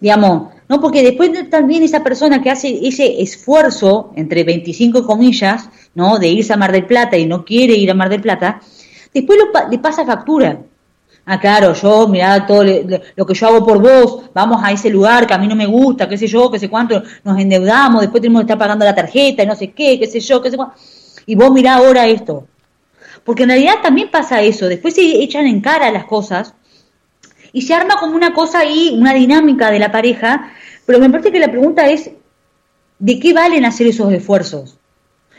Digamos, ¿no? Porque después también esa persona que hace ese esfuerzo, entre 25 comillas, ¿no? De irse a Mar del Plata y no quiere ir a Mar del Plata, después lo, le pasa factura. Ah, claro, yo, mirá todo lo que yo hago por vos, vamos a ese lugar que a mí no me gusta, qué sé yo, qué sé cuánto, nos endeudamos, después tenemos que estar pagando la tarjeta y no sé qué, qué sé yo, qué sé cuánto. Y vos mirá ahora esto. Porque en realidad también pasa eso, después se echan en cara las cosas y se arma como una cosa ahí, una dinámica de la pareja, pero me parece que la pregunta es, ¿de qué valen hacer esos esfuerzos?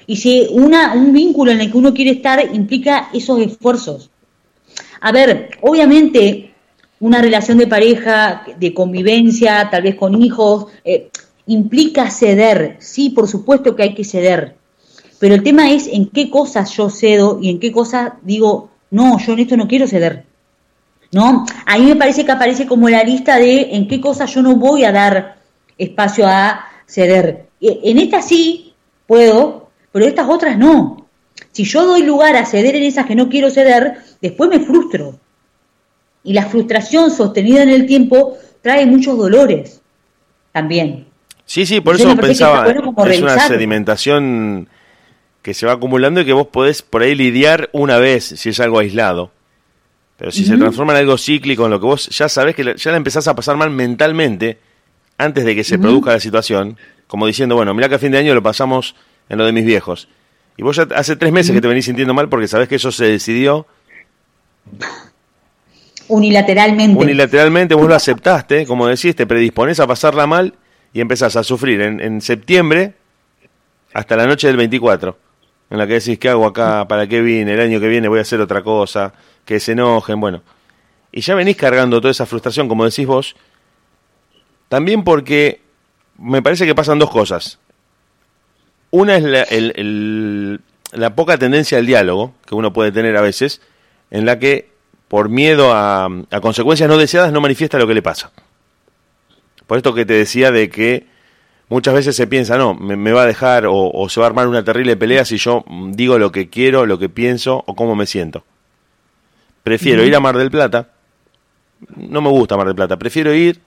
Y si una, un vínculo en el que uno quiere estar implica esos esfuerzos. A ver, obviamente una relación de pareja, de convivencia, tal vez con hijos, eh, implica ceder. Sí, por supuesto que hay que ceder. Pero el tema es en qué cosas yo cedo y en qué cosas digo, no, yo en esto no quiero ceder. ¿No? A mí me parece que aparece como la lista de en qué cosas yo no voy a dar espacio a ceder. E, en estas sí puedo, pero estas otras no. Si yo doy lugar a ceder en esas que no quiero ceder, después me frustro. Y la frustración sostenida en el tiempo trae muchos dolores también. Sí, sí, por eso pensaba, es una sedimentación que se va acumulando y que vos podés por ahí lidiar una vez si es algo aislado. Pero si se transforma en algo cíclico, en lo que vos ya sabés que ya la empezás a pasar mal mentalmente antes de que se produzca la situación, como diciendo, bueno, mira que a fin de año lo pasamos en lo de mis viejos. Y vos ya hace tres meses que te venís sintiendo mal porque sabés que eso se decidió. Unilateralmente. Unilateralmente, vos lo aceptaste, como decís, te predisponés a pasarla mal y empezás a sufrir en, en septiembre hasta la noche del 24, en la que decís, ¿qué hago acá? ¿Para qué vine? El año que viene voy a hacer otra cosa, que se enojen, bueno. Y ya venís cargando toda esa frustración, como decís vos, también porque me parece que pasan dos cosas. Una es la, poca tendencia al diálogo que uno puede tener a veces, en la que por miedo a, consecuencias no deseadas no manifiesta lo que le pasa. Por esto que te decía de que muchas veces se piensa, no, me, va a dejar o, se va a armar una terrible pelea si yo digo lo que quiero, lo que pienso o cómo me siento. Prefiero ir a Mar del Plata, no me gusta Mar del Plata, prefiero ir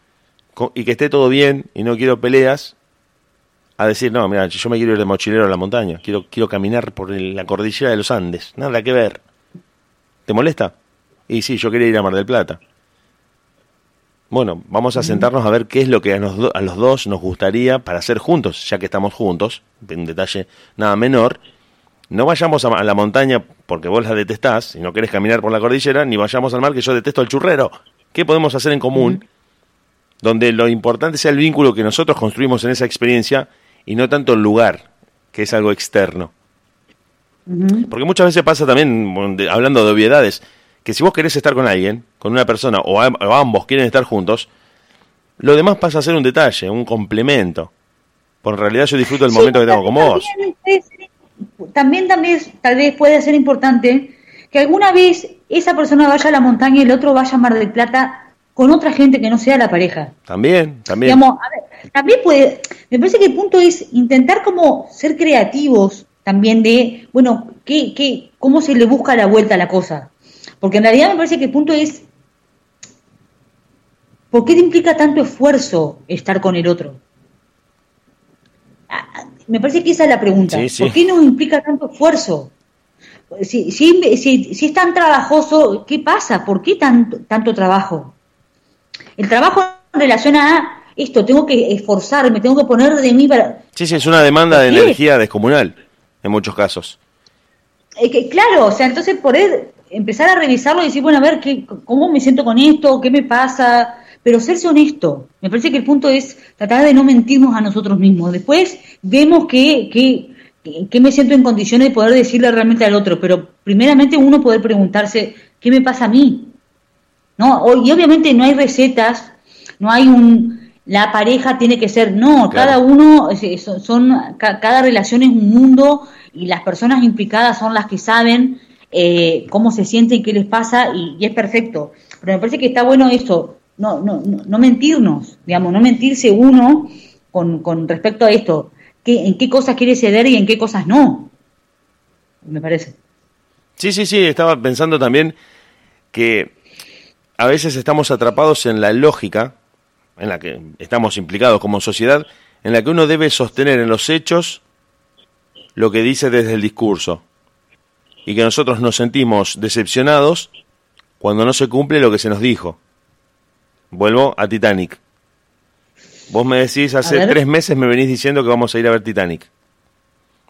y que esté todo bien y no quiero peleas a decir, no, mira, yo me quiero ir de mochilero a la montaña, quiero, quiero caminar por la cordillera de los Andes, nada que ver. ¿Te molesta? Y sí, yo quería ir a Mar del Plata. Bueno, vamos a sentarnos a ver qué es lo que a, a los dos nos gustaría para hacer juntos, ya que estamos juntos, un detalle nada menor. No vayamos a la montaña porque vos la detestás y no querés caminar por la cordillera, ni vayamos al mar que yo detesto el churrero. ¿Qué podemos hacer en común? Donde lo importante sea el vínculo que nosotros construimos en esa experiencia y no tanto el lugar, que es algo externo. Porque muchas veces pasa también, hablando de obviedades, que si vos querés estar con alguien, con una persona, o, ambos quieren estar juntos, lo demás pasa a ser un detalle, un complemento. Por en realidad yo disfruto del momento que tengo con vos. También, también, tal vez puede ser importante que alguna vez esa persona vaya a la montaña y el otro vaya a Mar del Plata con otra gente que no sea la pareja. También, también. también puede, me parece que el punto es intentar como ser creativos también de, bueno, ¿qué, qué, ¿cómo se le busca la vuelta a la cosa? Porque en realidad me parece que el punto es, ¿por qué te implica tanto esfuerzo estar con el otro? Me parece que esa es la pregunta. ¿Por qué nos implica tanto esfuerzo? Si, si, si, si, es tan trabajoso, ¿qué pasa? ¿Por qué tanto, tanto trabajo? El trabajo en relación a esto, tengo que esforzarme, tengo que poner de mí para... Sí, sí, es una demanda de energía descomunal en muchos casos. que, claro, o sea, entonces poder empezar a revisarlo y decir, bueno, a ver, qué, ¿cómo me siento con esto? ¿Qué me pasa? Pero serse honesto. Me parece que el punto es tratar de no mentirnos a nosotros mismos. Después vemos que, que, que me siento en condiciones de poder decirle realmente al otro, pero primeramente uno poder preguntarse, ¿qué me pasa a mí? ¿no? Y obviamente no hay recetas, no hay un, la pareja tiene que ser, no, cada uno, son, cada relación es un mundo y las personas implicadas son las que saben eh, cómo se siente y qué les pasa y, es perfecto. Pero me parece que está bueno eso, no, no, no mentirnos, digamos, no mentirse uno con, con respecto a esto, que, en qué cosas quiere ceder y en qué cosas no, me parece. Sí, sí, sí, estaba pensando también que a veces estamos atrapados en la lógica en la que estamos implicados como sociedad, en la que uno debe sostener en los hechos lo que dice desde el discurso. y que nosotros nos sentimos decepcionados cuando no se cumple lo que se nos dijo. Vuelvo a Titanic. Vos me decís, hace tres meses me venís diciendo que vamos a ir a ver Titanic.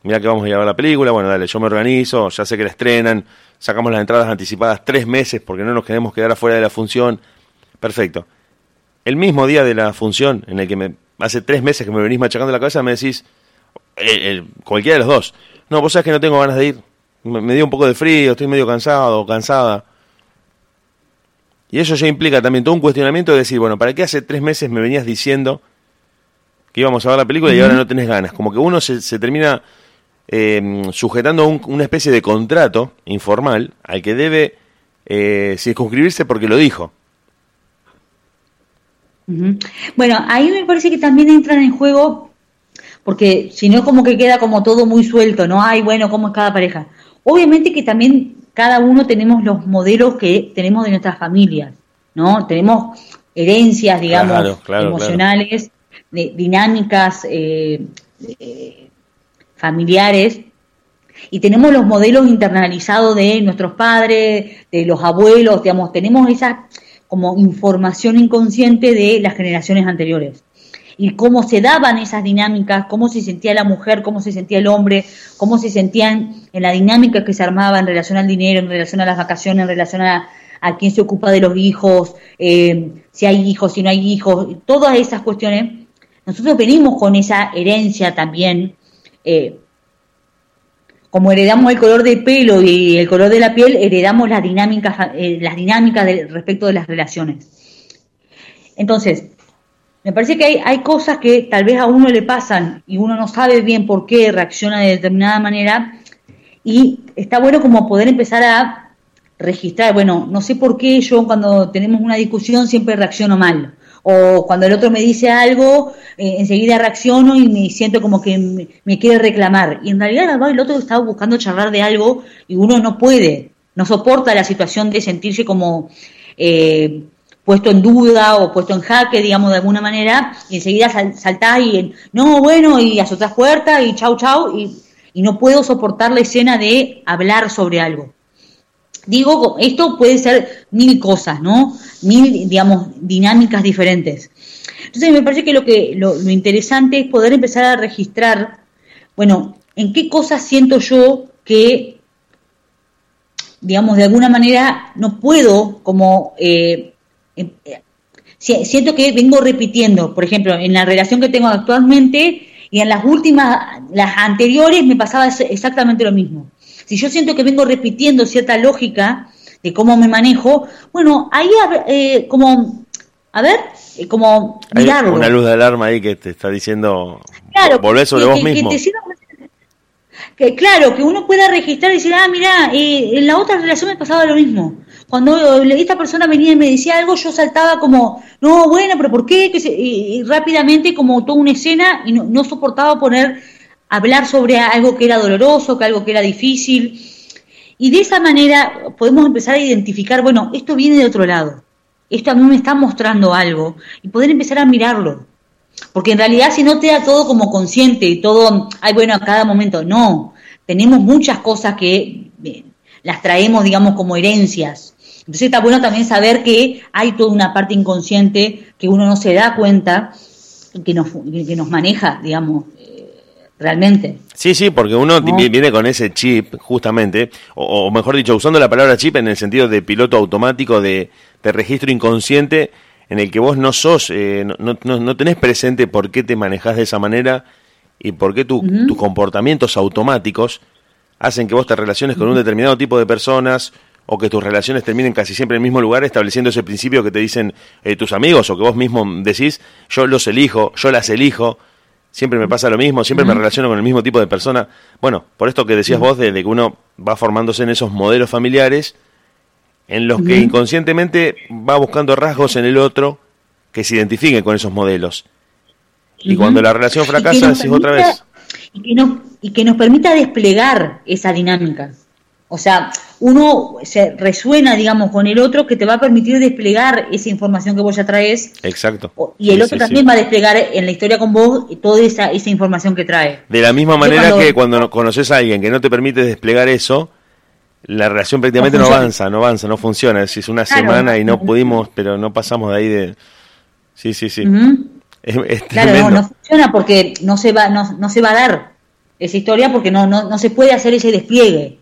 Mira que vamos a ir a ver la película, bueno, dale, yo me organizo, ya sé que la estrenan, sacamos las entradas anticipadas tres meses porque no nos queremos quedar afuera de la función. Perfecto. El mismo día de la función, en el que me, hace tres meses que me venís machacando la cabeza, me decís, eh, cualquiera de los dos, no, vos sabés que no tengo ganas de ir, me, me dio un poco de frío, estoy medio cansado o cansada. Y eso ya implica también todo un cuestionamiento de decir, bueno, ¿para qué hace tres meses me venías diciendo que íbamos a ver la película y ahora no tenés ganas? Como que uno se, termina eh, sujetando a una especie de contrato informal al que debe eh, circunscribirse porque lo dijo. Bueno, ahí me parece que también entran en juego, porque si no como que queda como todo muy suelto, ¿no? Ay, bueno, ¿cómo es cada pareja? Obviamente que también cada uno tenemos los modelos que tenemos de nuestras familias, ¿no? Tenemos herencias, digamos, emocionales, De, dinámicas eh, eh, familiares, y tenemos los modelos internalizados de nuestros padres, de los abuelos, digamos, tenemos esa como información inconsciente de las generaciones anteriores y cómo se daban esas dinámicas, cómo se sentía la mujer, cómo se sentía el hombre, cómo se sentían en la dinámica que se armaba en relación al dinero, en relación a las vacaciones, en relación a, quién se ocupa de los hijos, eh, si hay hijos, si no hay hijos, todas esas cuestiones. Nosotros venimos con esa herencia también, eh, como heredamos el color de pelo y el color de la piel, heredamos las dinámicas, eh, las dinámicas respecto de las relaciones. Entonces, me parece que hay, hay cosas que tal vez a uno le pasan y uno no sabe bien por qué reacciona de determinada manera y está bueno como poder empezar a registrar, bueno, no sé por qué yo cuando tenemos una discusión siempre reacciono mal o cuando el otro me dice algo, eh, enseguida reacciono y me siento como que me, quiere reclamar. Y en realidad el otro estaba buscando charlar de algo y uno no puede, no soporta la situación de sentirse como eh, puesto en duda o puesto en jaque, digamos, de alguna manera, y enseguida saltás y, no, bueno, y azotás puertas y chau, chau, y, y no puedo soportar la escena de hablar sobre algo. Digo, esto puede ser mil cosas, ¿no? Mil, digamos, dinámicas diferentes. Entonces me parece que lo que lo, lo interesante es poder empezar a registrar, bueno, en qué cosas siento yo que, digamos, de alguna manera no puedo como eh, siento que vengo repitiendo, por ejemplo, en la relación que tengo actualmente y en las últimas, las anteriores me pasaba exactamente lo mismo. Si yo siento que vengo repitiendo cierta lógica de cómo me manejo, bueno, ahí eh, como, a ver, eh, como mirarlo. Hay una luz de alarma ahí que te está diciendo, claro, volver sobre vos mismo. Que, claro, que uno pueda registrar y decir, ah, mira, en la otra relación me pasaba lo mismo cuando esta persona venía y me decía algo, yo saltaba como, no, bueno, pero ¿por qué? Y, rápidamente como toda una escena y no, soportaba poner, hablar sobre algo que era doloroso, que algo que era difícil. Y de esa manera podemos empezar a identificar, bueno, esto viene de otro lado, esto a mí me está mostrando algo y poder empezar a mirarlo. Porque en realidad si no te da todo como consciente y todo, ay bueno, a cada momento, no, tenemos muchas cosas que eh, las traemos, digamos, como herencias. Entonces está bueno también saber que hay toda una parte inconsciente que uno no se da cuenta que nos, que nos maneja, digamos, eh, realmente. Sí, sí, porque uno viene con ese chip, justamente, o, mejor dicho, usando la palabra chip en el sentido de piloto automático, de, registro inconsciente, en el que vos no sos, eh, no, no, tenés presente por qué te manejás de esa manera y por qué tus comportamientos automáticos hacen que vos te relaciones con un determinado tipo de personas o que tus relaciones terminen casi siempre en el mismo lugar, estableciendo ese principio que te dicen eh, tus amigos o que vos mismo decís, yo los elijo, yo las elijo, siempre me pasa lo mismo, siempre me relaciono con el mismo tipo de persona. Bueno, por esto que decías vos, de, que uno va formándose en esos modelos familiares, en los que inconscientemente va buscando rasgos en el otro que se identifiquen con esos modelos. Y cuando la relación fracasa, decís otra vez. Y que, nos, y que nos permita desplegar esa dinámica. O sea, uno se resuena, digamos, con el otro que te va a permitir desplegar esa información que vos ya traes. Exacto. Y el otro también va a desplegar en la historia con vos toda esa, esa información que trae. De la misma manera que cuando conoces a alguien que no te permite desplegar eso, la relación prácticamente no, avanza, no avanza, no funciona. Es decir, una semana y no pudimos, pero no pasamos de ahí de... Sí, sí, sí. claro, no, funciona porque no se va, no, no se va a dar esa historia porque no, no, no se puede hacer ese despliegue.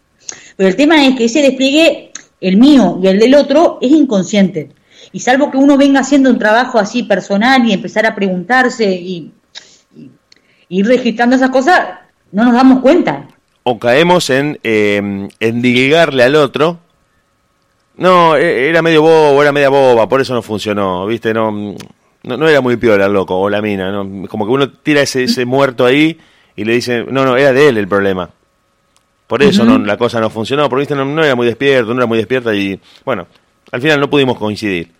Pero el tema es que ese despliegue, el mío y el del otro, es inconsciente. Y salvo que uno venga haciendo un trabajo así personal y empezar a preguntarse y, ir registrando esas cosas, no nos damos cuenta. O caemos en, eh, en al otro. No, e, era medio bobo, era media boba, por eso no funcionó, ¿viste? No, no, era muy piola loco o la mina, ¿no? Como que uno tira ese, ese muerto ahí y le dice, no, no, era de él el problema. Por eso no, la cosa no funcionó, porque ¿viste? No, no era muy despierto, no era muy despierta y, bueno, al final no pudimos coincidir.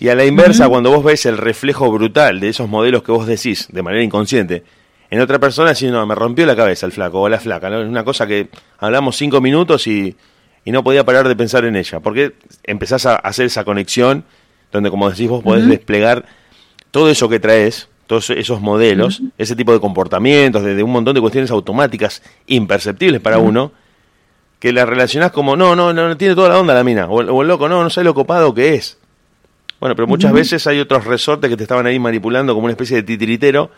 Y a la inversa, cuando vos ves el reflejo brutal de esos modelos que vos decís de manera inconsciente, en otra persona, si no, me rompió la cabeza el flaco o la flaca. Es una cosa que hablamos cinco minutos y, y, no podía parar de pensar en ella. Porque empezás a hacer esa conexión donde, como decís vos, podés desplegar todo eso que traes, todos esos modelos, ese tipo de comportamientos, de, un montón de cuestiones automáticas imperceptibles para uno, que las relacionás como, no, no, no, tiene toda la onda la mina, o, o el loco, no, no sabe lo copado que es. Bueno, pero muchas veces hay otros resortes que te estaban ahí manipulando como una especie de titiritero,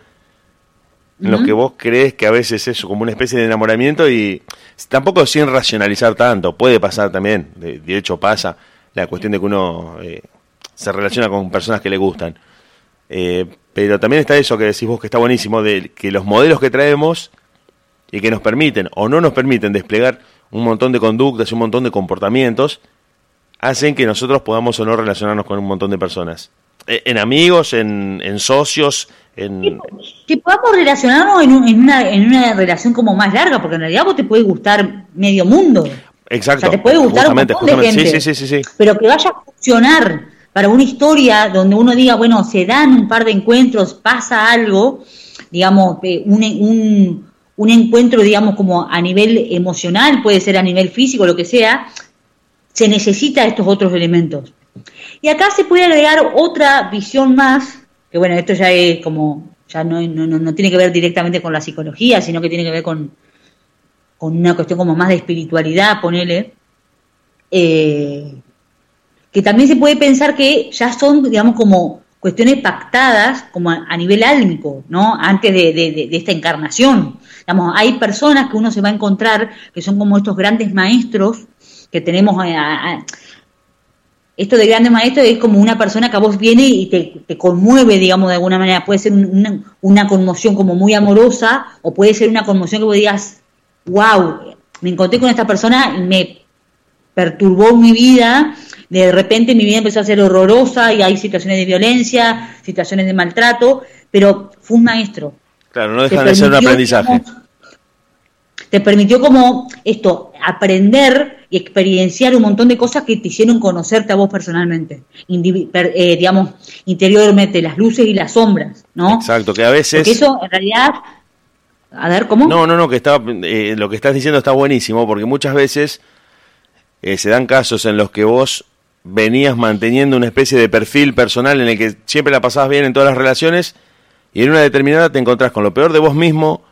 en los que vos crees que a veces es como una especie de enamoramiento y tampoco sin racionalizar tanto, puede pasar también, de, hecho pasa la cuestión de que uno eh, se relaciona con personas que le gustan. Eh, pero también está eso que decís vos que está buenísimo, de que los modelos que traemos y que nos permiten o no nos permiten desplegar un montón de conductas y un montón de comportamientos, hacen que nosotros podamos o no relacionarnos con un montón de personas. E, en amigos, en, socios, en... Que podamos relacionarnos en, una, en una relación como más larga, porque en realidad vos te puede gustar medio mundo. Exacto. O sea, te puede gustar un montón de gente, sí, sí, sí, pero que vaya a funcionar para una historia donde uno diga, bueno, se dan un par de encuentros, pasa algo, digamos, eh, un, un, un encuentro, digamos, como a nivel emocional, puede ser a nivel físico, lo que sea, se necesita estos otros elementos. Y acá se puede agregar otra visión más, que bueno, esto ya es como, ya no, no, no, tiene que ver directamente con la psicología, sino que tiene que ver con, con una cuestión como más de espiritualidad, ponele, eh, que también se puede pensar que ya son, digamos, como cuestiones pactadas como a, nivel álmico, ¿no? Antes de, de, esta encarnación. Digamos, hay personas que uno se va a encontrar que son como estos grandes maestros que tenemos esto de grande maestro es como una persona que a vos viene y te, conmueve, digamos, de alguna manera. Puede ser una, conmoción como muy amorosa o puede ser una conmoción que vos digas, wow, me encontré con esta persona y me perturbó mi vida. De repente mi vida empezó a ser horrorosa y hay situaciones de violencia, situaciones de maltrato, pero fue un maestro. Claro, no deja de ser un aprendizaje. te permitió como esto, aprender y experienciar un montón de cosas que te hicieron conocerte a vos personalmente, eh, digamos, interiormente, las luces y las sombras, ¿no? Exacto, que a veces... Porque eso, en realidad, a ver, ¿cómo? No, no, no, que está, eh, lo que estás diciendo está buenísimo, porque muchas veces eh, se dan casos en los que vos venías manteniendo una especie de perfil personal en el que siempre la pasabas bien en todas las relaciones y en una determinada te encontrás con lo peor de vos mismo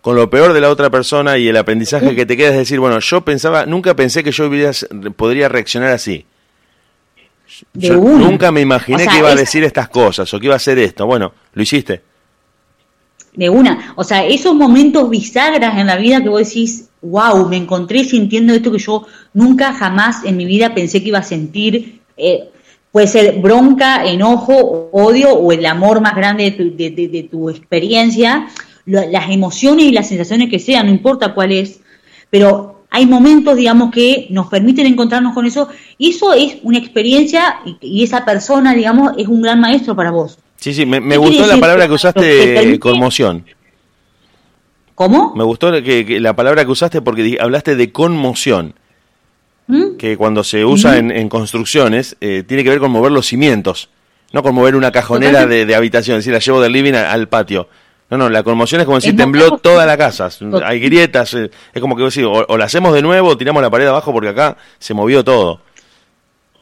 con lo peor de la otra persona y el aprendizaje que te queda es decir, bueno, yo pensaba, nunca pensé que yo podría reaccionar así. Yo nunca me imaginé que iba a decir estas cosas o que iba a hacer esto. Bueno, lo hiciste. De una. O sea, esos momentos bisagras en la vida que vos decís, wow, me encontré sintiendo esto que yo nunca jamás en mi vida pensé que iba a sentir. Eh, puede ser bronca, enojo, odio o el amor más grande de tu experiencia las emociones y las sensaciones que sean, no importa cuál es, pero hay momentos, digamos, que nos permiten encontrarnos con eso, y eso es una experiencia, y, esa persona, digamos, es un gran maestro para vos. Sí, sí, me, gustó la palabra que usaste, conmoción. ¿Cómo? Me gustó que, la palabra que usaste porque hablaste de conmoción, ¿Mm? que cuando se usa en, construcciones eh, tiene que ver con mover los cimientos, no con mover una cajonera de, habitación, es decir, la llevo del living al patio. No, no, la conmoción es como si tembló toda la casa. Hay grietas, eh, es como que vos o, o la hacemos de nuevo o tiramos la pared abajo porque acá se movió todo.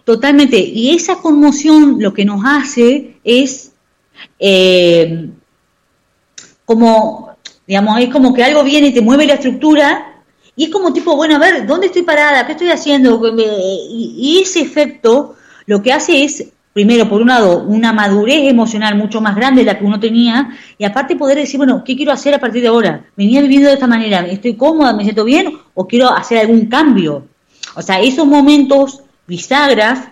Totalmente. Y esa conmoción lo que nos hace es eh, como, digamos, es como que algo viene y te mueve la estructura Y es como tipo, bueno, a ver, ¿dónde estoy parada? ¿Qué estoy haciendo? Y, ese efecto lo que hace es, primero, por un lado, una madurez emocional mucho más grande de la que uno tenía, y aparte poder decir, bueno, ¿qué quiero hacer a partir de ahora? Venía viviendo de esta manera, ¿estoy cómoda, me siento bien o quiero hacer algún cambio? O sea, esos momentos bisagras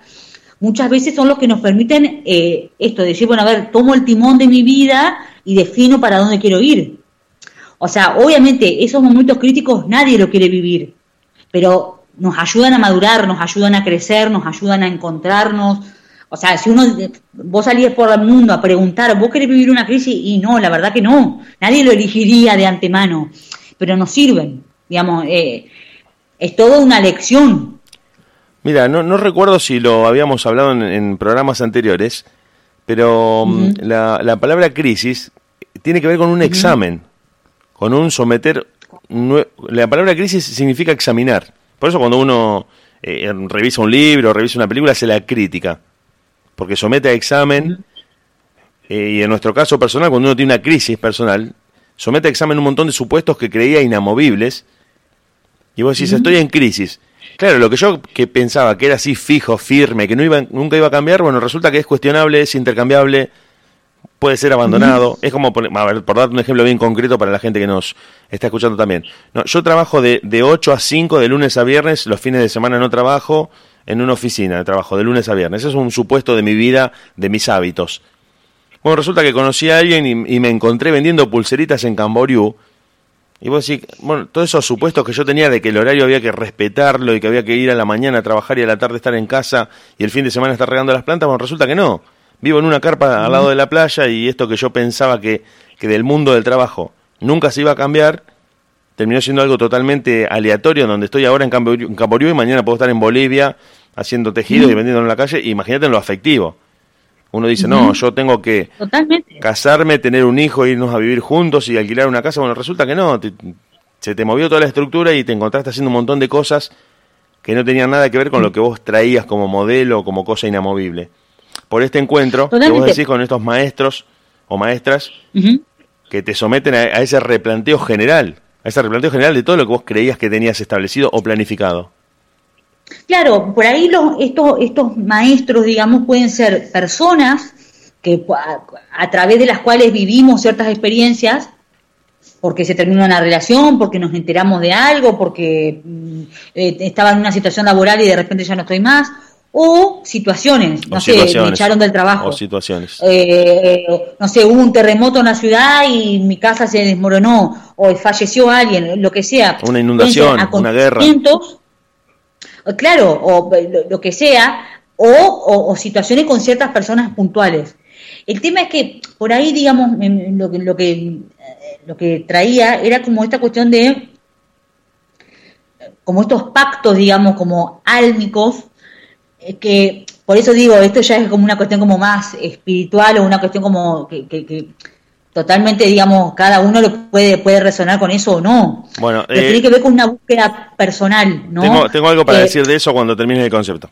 muchas veces son los que nos permiten eh, esto, decir, bueno, a ver, tomo el timón de mi vida y defino para dónde quiero ir. O sea, obviamente esos momentos críticos nadie lo quiere vivir, pero nos ayudan a madurar, nos ayudan a crecer, nos ayudan a encontrarnos. O sea, si uno, vos salís por el mundo a preguntar, ¿vos querés vivir una crisis? Y no, la verdad que no, nadie lo elegiría de antemano, pero nos sirven, digamos, eh, es toda una lección. Mira, no, no recuerdo si lo habíamos hablado en, programas anteriores, pero mm, la, la, palabra crisis tiene que ver con un examen con un someter... La palabra crisis significa examinar. Por eso cuando uno eh, revisa un libro, revisa una película, hace la crítica. Porque somete a examen, eh, y en nuestro caso personal, cuando uno tiene una crisis personal, somete a examen un montón de supuestos que creía inamovibles, y vos decís, estoy en crisis. Claro, lo que yo que pensaba que era así fijo, firme, que no iba, nunca iba a cambiar, bueno, resulta que es cuestionable, es intercambiable, puede ser abandonado. Es como, por, a ver, por dar un ejemplo bien concreto para la gente que nos está escuchando también. No, yo trabajo de, de 8 a 5 de lunes a viernes, los fines de semana no trabajo en una oficina de trabajo de lunes a viernes. Eso es un supuesto de mi vida, de mis hábitos. Bueno, resulta que conocí a alguien y, me encontré vendiendo pulseritas en Camboriú. Y vos decís, bueno, todos esos supuestos que yo tenía de que el horario había que respetarlo y que había que ir a la mañana a trabajar y a la tarde estar en casa y el fin de semana estar regando las plantas, bueno, resulta que no vivo en una carpa al lado de la playa y esto que yo pensaba que, que del mundo del trabajo nunca se iba a cambiar, terminó siendo algo totalmente aleatorio, donde estoy ahora en Camboriú, y mañana puedo estar en Bolivia haciendo tejido y vendiendo en la calle, imagínate en lo afectivo. Uno dice, no, yo tengo que casarme, tener un hijo, irnos a vivir juntos y alquilar una casa. Bueno, resulta que no, se te movió toda la estructura y te encontraste haciendo un montón de cosas que no tenían nada que ver con lo que vos traías como modelo o como cosa inamovible. Por este encuentro que vos decís con estos maestros o maestras que te someten a, ese replanteo general, a ese replanteo general de todo lo que vos creías que tenías establecido o planificado. Claro, por ahí los, estos, estos maestros, digamos, pueden ser personas que a, través de las cuales vivimos ciertas experiencias, porque se terminó una relación, porque nos enteramos de algo, porque mm, eh, estaba en una situación laboral y de repente ya no estoy más, o situaciones, no sé, me echaron del trabajo. O situaciones. Eh, no sé, hubo un terremoto en la ciudad y mi casa se desmoronó, o falleció alguien, lo que sea. Una inundación, una guerra. Claro, o lo, que sea, o, o, situaciones con ciertas personas puntuales. El tema es que por ahí, digamos, lo que, lo que, lo que traía era como esta cuestión de, como estos pactos, digamos, como álmicos, que por eso digo, esto ya es como una cuestión como más espiritual o una cuestión como que, totalmente, digamos, cada uno lo puede, puede resonar con eso o no. Bueno, Pero tiene eh, que ver con una búsqueda personal, ¿no? Tengo, algo para decir de eso cuando termine el concepto.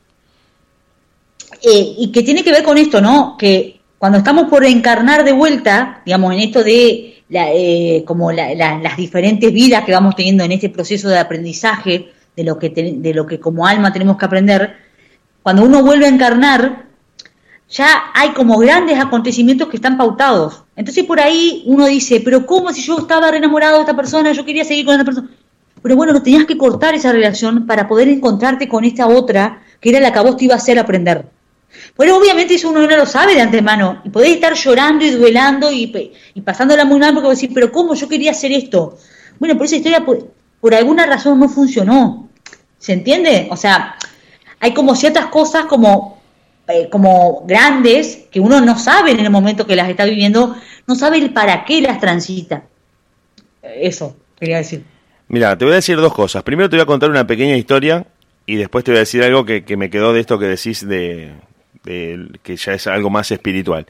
Eh, y que tiene que ver con esto, ¿no? Que cuando estamos por encarnar de vuelta, digamos, en esto de la, eh, como las diferentes vidas que vamos teniendo en este proceso de aprendizaje, de lo que, de lo que como alma tenemos que aprender, cuando uno vuelve a encarnar, ya hay como grandes acontecimientos que están pautados. Entonces por ahí uno dice, pero ¿cómo si yo estaba enamorado de esta persona, yo quería seguir con esta persona? Pero bueno, no tenías que cortar esa relación para poder encontrarte con esta otra, que era la que a vos te iba a hacer aprender. Pero obviamente eso uno no lo sabe de antemano. Y podés estar llorando y duelando y, y pasándola muy mal porque vos pero ¿cómo yo quería hacer esto? Bueno, por esa historia por alguna razón no funcionó. ¿Se entiende? O sea, hay como ciertas cosas como, eh, como grandes que uno no sabe en el momento que las está viviendo, no sabe el para qué las transita. Eso, quería decir. Mira, te voy a decir dos cosas. Primero te voy a contar una pequeña historia y después te voy a decir algo que, me quedó de esto que decís de, que ya es algo más espiritual.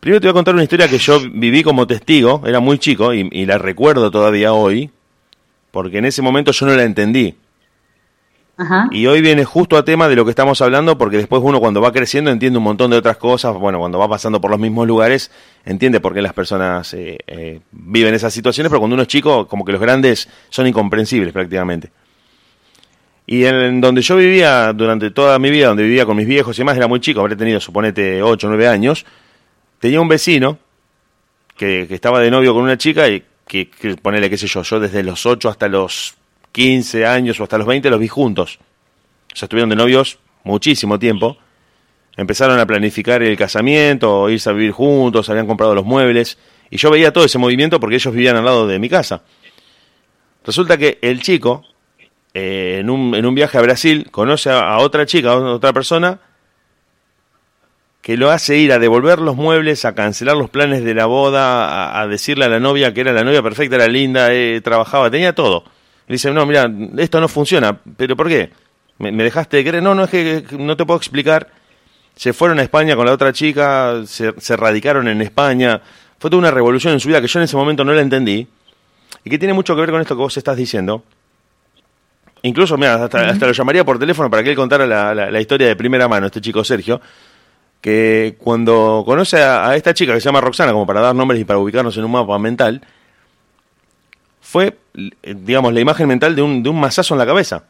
Primero te voy a contar una historia que yo viví como testigo, era muy chico y la recuerdo todavía hoy, porque en ese momento yo no la entendí. Y hoy viene justo a tema de lo que estamos hablando, porque después uno cuando va creciendo entiende un montón de otras cosas, bueno, cuando va pasando por los mismos lugares, entiende por qué las personas eh, eh, viven esas situaciones, pero cuando uno es chico, como que los grandes son incomprensibles prácticamente. Y en donde yo vivía durante toda mi vida, donde vivía con mis viejos y demás, era muy chico, habré tenido, suponete, 8 o 9 años, tenía un vecino que, estaba de novio con una chica y que, que, ponele, qué sé yo, yo desde los 8 hasta los 15 años o hasta los 20 los vi juntos. O sea, estuvieron de novios muchísimo tiempo. Empezaron a planificar el casamiento, irse a vivir juntos, habían comprado los muebles. Y yo veía todo ese movimiento porque ellos vivían al lado de mi casa. Resulta que el chico eh, en, un, en, un, viaje a Brasil, conoce a, otra chica, a otra persona, que lo hace ir a devolver los muebles, a cancelar los planes de la boda, a, decirle a la novia que era la novia perfecta, era linda, eh, trabajaba, tenía todo. Y dice, no, mira, esto no funciona, pero ¿por qué? ¿Me, dejaste de creer? No, no, es que no te puedo explicar. Se fueron a España con la otra chica, se, se radicaron en España. Fue toda una revolución en su vida que yo en ese momento no la entendí. Y que tiene mucho que ver con esto que vos estás diciendo Incluso, mira, hasta, lo llamaría por teléfono para que él contara la, historia de primera mano, este chico Sergio, que cuando conoce a, esta chica que se llama Roxana, como para dar nombres y para ubicarnos en un mapa mental, fue, digamos, la imagen mental de un, de un mazazo en la cabeza.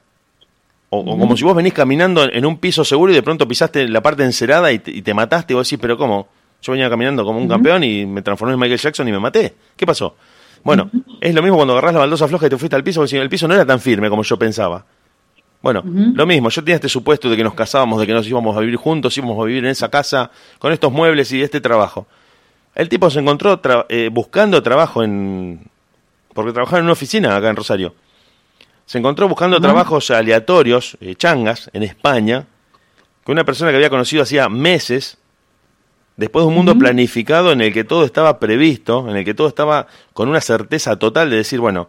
O, como si vos venís caminando en un piso seguro y de pronto pisaste la parte encerada y te, mataste y vos decís, pero ¿cómo? Yo venía caminando como un campeón y me transformé en Michael Jackson y me maté. ¿Qué pasó? Bueno, es lo mismo cuando agarras la baldosa floja y te fuiste al piso, porque el piso no era tan firme como yo pensaba. Bueno, lo mismo, yo tenía este supuesto de que nos casábamos, de que nos íbamos a vivir juntos, íbamos a vivir en esa casa, con estos muebles y este trabajo. El tipo se encontró eh, buscando trabajo en... porque trabajaba en una oficina acá en Rosario. Se encontró buscando trabajos aleatorios, eh, changas, en España, con una persona que había conocido hacía meses, después de un mundo planificado en el que todo estaba previsto, en el que todo estaba con una certeza total de decir, bueno,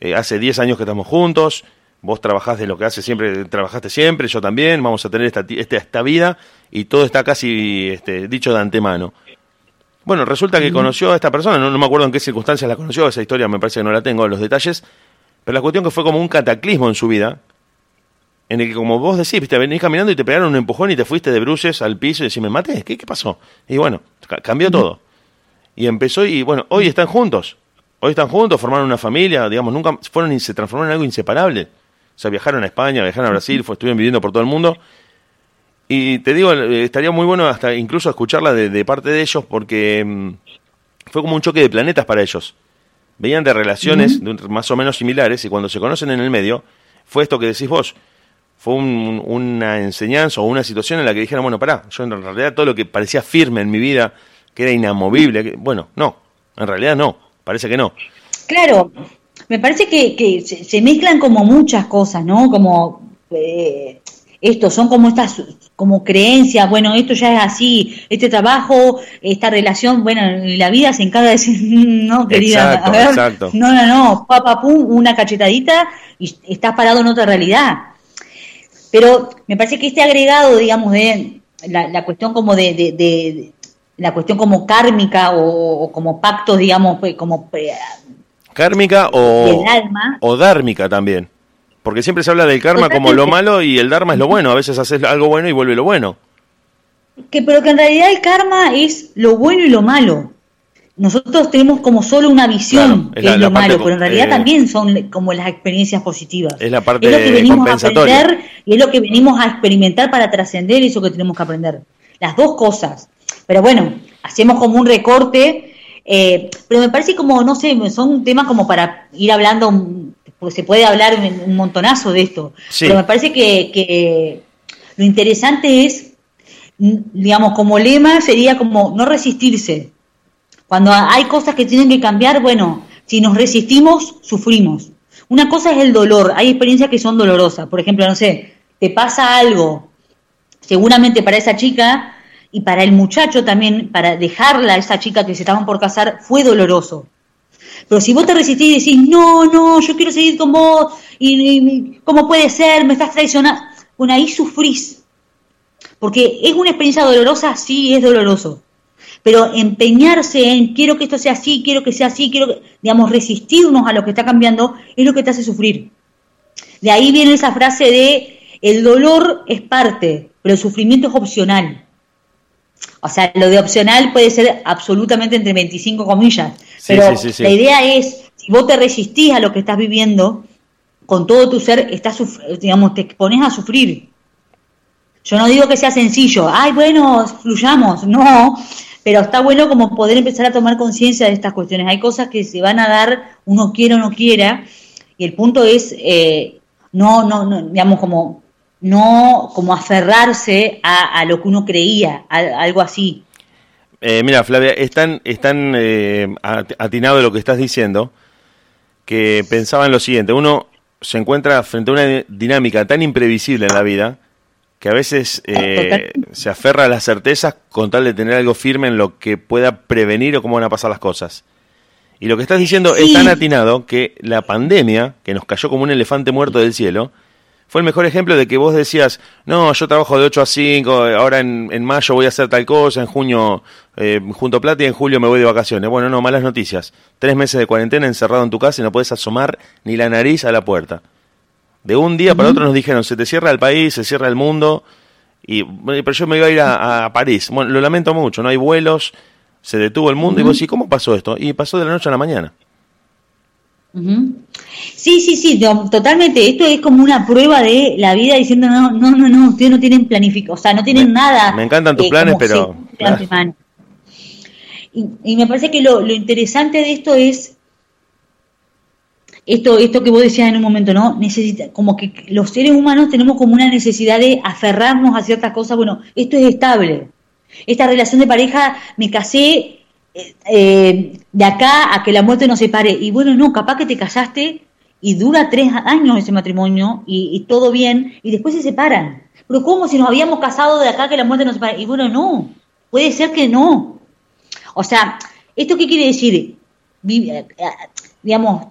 eh, hace 10 años que estamos juntos, vos trabajás de lo que hace siempre, trabajaste siempre, yo también, vamos a tener esta, esta, esta vida y todo está casi este, dicho de antemano. Bueno, resulta que conoció a esta persona, no, no, me acuerdo en qué circunstancias la conoció, esa historia me parece que no la tengo, los detalles, pero la cuestión que fue como un cataclismo en su vida, en el que, como vos decís, te venís caminando y te pegaron un empujón y te fuiste de bruces al piso y decís, me maté, ¿qué, qué pasó? Y bueno, cambió todo. Y empezó y bueno, hoy están juntos. Hoy están juntos, formaron una familia, digamos, nunca fueron y se transformaron en algo inseparable. O sea, viajaron a España, viajaron a Brasil, fue, estuvieron viviendo por todo el mundo. Y te digo, eh, estaría muy bueno hasta incluso escucharla de, parte de ellos porque mm, fue como un choque de planetas para ellos. Veían de relaciones más o menos similares y cuando se conocen en el medio, fue esto que decís vos fue una enseñanza o una situación en la que dijeron, bueno, pará, yo en realidad todo lo que parecía firme en mi vida, que era inamovible, bueno, no, en realidad no, parece que no. Claro, me parece que, se, mezclan como muchas cosas, ¿no? Como eh, esto, son como estas como creencias, bueno, esto ya es así, este trabajo, esta relación, bueno, la vida se encarga de decir, no, querida, a ver, no, no, no, papá, pum, una cachetadita y estás parado en otra realidad. Pero me parece que este agregado, digamos, de la, cuestión como de, la cuestión como kármica o, como pactos, digamos, pues, como eh, kármica o o dármica también. Porque siempre se habla del karma como lo malo y el dharma es lo bueno. A veces haces algo bueno y vuelve lo bueno. Que, pero que en realidad el karma es lo bueno y lo malo nosotros tenemos como solo una visión que es lo malo, pero en realidad eh, también son como las experiencias positivas. Es la parte lo que venimos a aprender y es lo que venimos a experimentar para trascender eso que tenemos que aprender. Las dos cosas. Pero bueno, hacemos como un recorte, eh, pero me parece como, no sé, son temas como para ir hablando, porque se puede hablar un montonazo de esto. Pero me parece que, que lo interesante es, digamos, como lema sería como no resistirse cuando hay cosas que tienen que cambiar, bueno, si nos resistimos, sufrimos. Una cosa es el dolor, hay experiencias que son dolorosas. Por ejemplo, no sé, te pasa algo, seguramente para esa chica y para el muchacho también, para dejarla a esa chica que se estaban por casar, fue doloroso. Pero si vos te resistís y decís, no, no, yo quiero seguir con vos, y, ¿cómo puede ser? Me estás traicionando. Bueno, ahí sufrís. Porque es una experiencia dolorosa, sí, es doloroso pero empeñarse en quiero que esto sea así, quiero que sea así, quiero, digamos, resistirnos a lo que está cambiando, es lo que te hace sufrir. De ahí viene esa frase de el dolor es parte, pero el sufrimiento es opcional. O sea, lo de opcional puede ser absolutamente entre 25 comillas, pero la idea es, si vos te resistís a lo que estás viviendo, con todo tu ser estás, digamos, te expones a sufrir. Yo no digo que sea sencillo, ay, bueno, fluyamos, no, pero está bueno como poder empezar a tomar conciencia de estas cuestiones. Hay cosas que se van a dar, uno quiera o no quiera, y el punto es eh, no, no, no, digamos, como no como aferrarse a, lo que uno creía, algo así. Eh, mira, Flavia, es tan, es tan eh, atinado lo que estás diciendo que pensaba en lo siguiente. Uno se encuentra frente a una dinámica tan imprevisible en la vida que a veces eh, se aferra a las certezas con tal de tener algo firme en lo que pueda prevenir o cómo van a pasar las cosas. Y lo que estás diciendo es tan atinado que la pandemia, que nos cayó como un elefante muerto del cielo, fue el mejor ejemplo de que vos decías, no, yo trabajo de 8 a 5, ahora en, mayo voy a hacer tal cosa, en junio eh, junto plata y en julio me voy de vacaciones. Bueno, no, malas noticias. Tres meses de cuarentena encerrado en tu casa y no puedes asomar ni la nariz a la puerta. De un día para otro nos dijeron, se te cierra el país, se cierra el mundo, y pero yo me iba a ir a, París. Bueno, lo lamento mucho, no hay vuelos, se detuvo el mundo, y vos decís, ¿cómo pasó esto? Y pasó de la noche a la mañana. Sí, sí, sí, totalmente. Esto es como una prueba de la vida diciendo, no, no, no, no, ustedes no tienen planificado, o sea, no tienen nada. Me encantan tus eh, planes, pero... Y, me parece que lo, interesante de esto es esto, esto que vos decías en un momento, ¿no? Necesita, como que los seres humanos tenemos como una necesidad de aferrarnos a ciertas cosas. Bueno, esto es estable. Esta relación de pareja, me casé, eh, de acá a que la muerte nos separe. Y bueno, no, capaz que te casaste y dura tres años ese matrimonio y, todo bien, y después se separan. Pero ¿cómo si nos habíamos casado de acá que la muerte nos separe? Y bueno, no, puede ser que no. O sea, ¿esto qué quiere decir? Eh, digamos,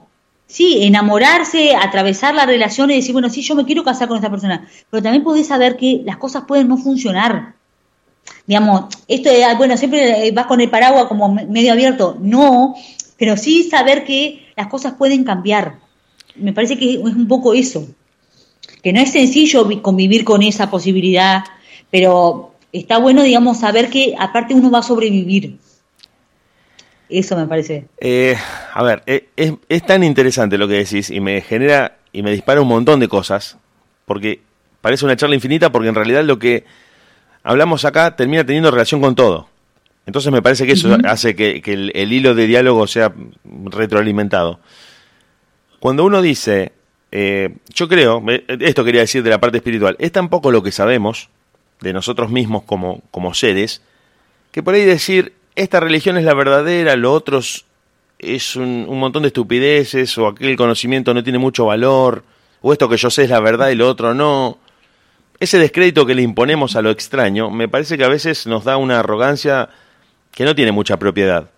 sí, enamorarse, atravesar la relación y decir, bueno, sí, yo me quiero casar con esta persona, pero también podés saber que las cosas pueden no funcionar digamos, esto de, bueno, siempre eh, vas con el paraguas como medio abierto, no, pero sí saber que las cosas pueden cambiar. Me parece que es un poco eso, que no es sencillo convivir con esa posibilidad, pero está bueno, digamos, saber que aparte uno va a sobrevivir. Eso me parece. Eh, a ver, eh, es, es tan interesante lo que decís y me genera y me dispara un montón de cosas, porque parece una charla infinita, porque en realidad lo que hablamos acá termina teniendo relación con todo. Entonces me parece que eso hace que, el, hilo de diálogo sea retroalimentado. Cuando uno dice, eh, yo creo, esto quería decir de la parte espiritual, es tan poco lo que sabemos de nosotros mismos como, como seres, que por ahí decir, esta religión es la verdadera, lo otro es un, un montón de estupideces, o aquel conocimiento no tiene mucho valor, o esto que yo sé es la verdad y lo otro no ese descrédito que le imponemos a lo extraño me parece que a veces nos da una arrogancia que no tiene mucha propiedad.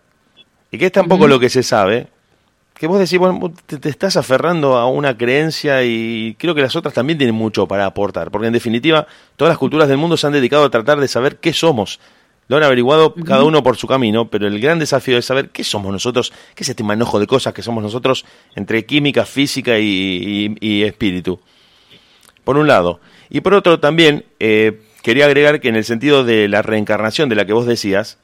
Y que es tampoco lo que se sabe, que vos decís, bueno, te, estás aferrando a una creencia y creo que las otras también tienen mucho para aportar, porque en definitiva todas las culturas del mundo se han dedicado a tratar de saber qué somos. Lo han averiguado cada uno por su camino, pero el gran desafío es saber qué somos nosotros, qué es este manojo de cosas que somos nosotros entre química, física y espíritu. Por un lado. Y por otro también eh, quería agregar que en el sentido de la reencarnación de la que vos decías,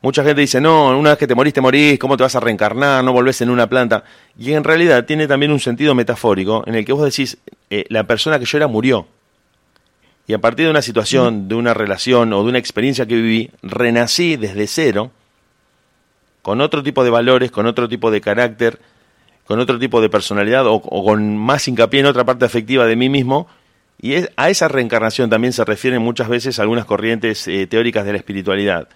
mucha gente dice, no, una vez que te moriste, morís, ¿cómo te vas a reencarnar? No volvés en una planta. Y en realidad tiene también un sentido metafórico en el que vos decís, eh, la persona que yo era murió. Y a partir de una situación, de una relación o de una experiencia que viví, renací desde cero, con otro tipo de valores, con otro tipo de carácter, con otro tipo de personalidad o con más hincapié en otra parte afectiva de mí mismo, y a esa reencarnación también se refieren muchas veces algunas corrientes eh, teóricas de la espiritualidad,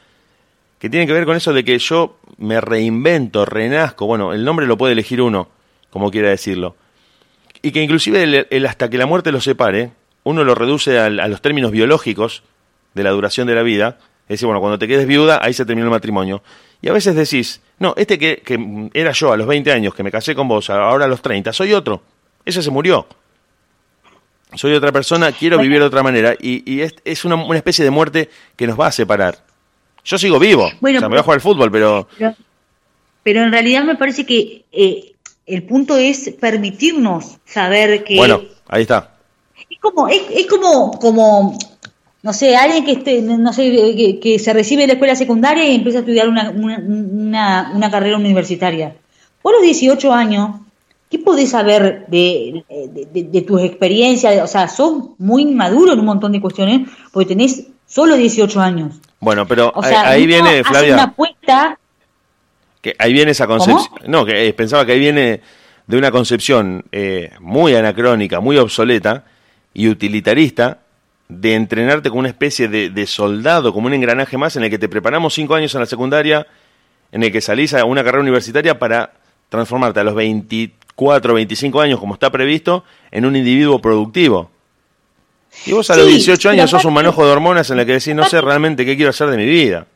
que tienen que ver con eso de que yo me reinvento, renazco, bueno, el nombre lo puede elegir uno, como quiera decirlo, y que inclusive el, hasta que la muerte lo separe, uno lo reduce a, los términos biológicos de la duración de la vida, es decir, bueno, cuando te quedes viuda, ahí se terminó el matrimonio. Y a veces decís, no, este que, que era yo a los 20 años, que me casé con vos, ahora a los 30, soy otro, ese se murió soy otra persona, quiero vivir de otra manera. Y, es, una, especie de muerte que nos va a separar. Yo sigo vivo, bueno, o sea, me voy a jugar al fútbol, pero... pero... en realidad me parece que eh, el punto es permitirnos saber que... Bueno, ahí está. Es como, es, como, como, no sé, alguien que esté, no sé, que, se recibe de la escuela secundaria y empieza a estudiar una, una, una, una carrera universitaria. Vos a los 18 años ¿qué podés saber de, de, tus experiencias? O sea, sos muy inmaduro en un montón de cuestiones porque tenés solo 18 años. Bueno, pero ahí viene, Flavia. Una apuesta, que ahí viene esa concepción. No, que eh, pensaba que ahí viene de una concepción eh, muy anacrónica, muy obsoleta y utilitarista de entrenarte como una especie de, de, soldado, como un engranaje más en el que te preparamos cinco años en la secundaria, en el que salís a una carrera universitaria para transformarte a los 24, 25 años, como está previsto, en un individuo productivo. Y vos a los 18 años sos un manojo de hormonas en el que decís, no sé realmente qué quiero hacer de mi vida.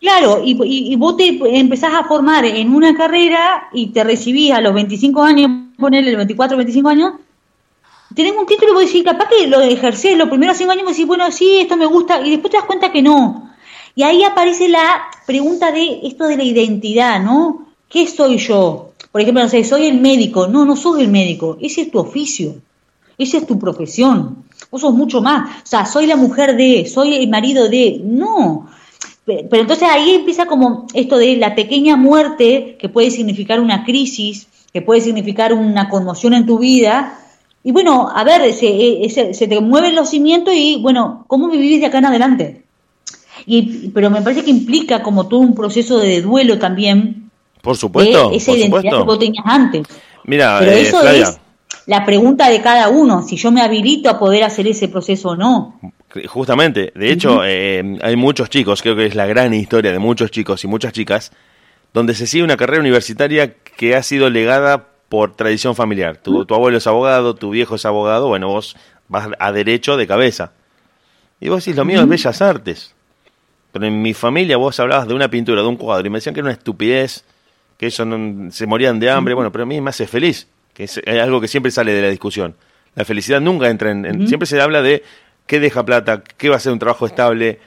Claro, y, y, vos te empezás a formar en una carrera y te recibís a los 25 años, ponerle los 24, 25 años, tenés un título y vos decís, capaz que lo ejercés los primeros 5 años y decís, bueno, sí, esto me gusta, y después te das cuenta que no. Y ahí aparece la pregunta de esto de la identidad, ¿no? ¿Qué soy yo? Por ejemplo, no sé, soy el médico. No, no sos el médico, ese es tu oficio, esa es tu profesión. Vos sos mucho más. O sea, soy la mujer de, soy el marido de. No, pero entonces ahí empieza como esto de la pequeña muerte que puede significar una crisis, que puede significar una conmoción en tu vida. Y bueno, a ver, se, eh, te mueven los cimientos y bueno, ¿cómo vivís de acá en adelante? Y, pero me parece que implica como todo un proceso de duelo también. Por supuesto. esa identidad que vos tenías antes. Mira, pero eh, eso es la pregunta de cada uno, si yo me habilito a poder hacer ese proceso o no. Justamente, de hecho, eh, hay muchos chicos, creo que es la gran historia de muchos chicos y muchas chicas, donde se sigue una carrera universitaria que ha sido legada por tradición familiar. Tu, tu abuelo es abogado, tu viejo es abogado, bueno, vos vas a derecho de cabeza. Y vos decís, lo mío es bellas artes. Pero en mi familia vos hablabas de una pintura, de un cuadro, y me decían que era una estupidez, que eso no, se morían de hambre. Bueno, pero a mí me hace feliz, que es, algo que siempre sale de la discusión. La felicidad nunca entra en siempre se habla de qué deja plata, qué va a ser un trabajo estable,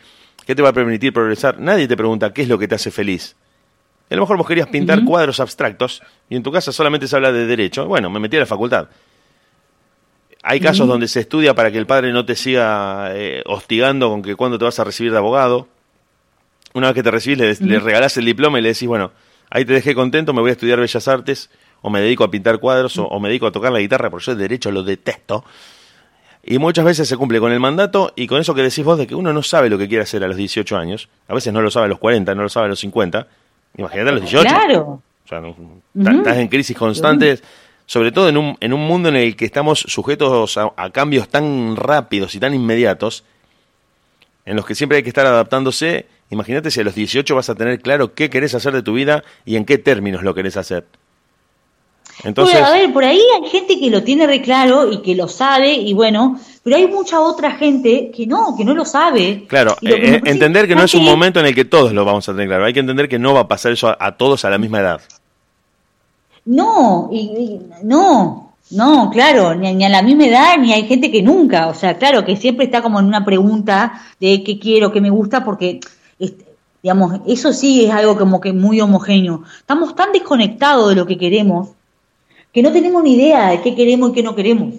qué te va a permitir progresar. Nadie te pregunta qué es lo que te hace feliz. A lo mejor vos querías pintar cuadros abstractos y en tu casa solamente se habla de derecho. Bueno, me metí a la facultad. Hay casos donde se estudia para que el padre no te siga eh, hostigando con que cuando te vas a recibir de abogado. Una vez que te recibís, le, regalás el diploma y le decís, bueno, ahí te dejé contento, me voy a estudiar Bellas Artes, o me dedico a pintar cuadros, o, o me dedico a tocar la guitarra, porque yo el derecho lo detesto. Y muchas veces se cumple con el mandato y con eso que decís vos de que uno no sabe lo que quiere hacer a los 18 años. A veces no lo sabe a los 40, no lo sabe a los 50. Imagínate a los 18. Claro. O sea, estás en crisis constantes, sobre todo en un, en un mundo en el que estamos sujetos a, cambios tan rápidos y tan inmediatos, en los que siempre hay que estar adaptándose. Imagínate si a los 18 vas a tener claro qué querés hacer de tu vida y en qué términos lo querés hacer. Entonces... a ver, por ahí hay gente que lo tiene re claro y que lo sabe y bueno, pero hay mucha otra gente que no, que no lo sabe. Claro, eh, entender que no es un momento en el que todos lo vamos a tener claro, hay que entender que no va a pasar eso a, todos a la misma edad. No, y, no, no, claro, ni, a la misma edad, ni hay gente que nunca, o sea, claro, que siempre está como en una pregunta de qué quiero, qué me gusta, porque, digamos, eso sí es algo como que muy homogéneo. Estamos tan desconectados de lo que queremos que no tenemos ni idea de qué queremos y qué no queremos.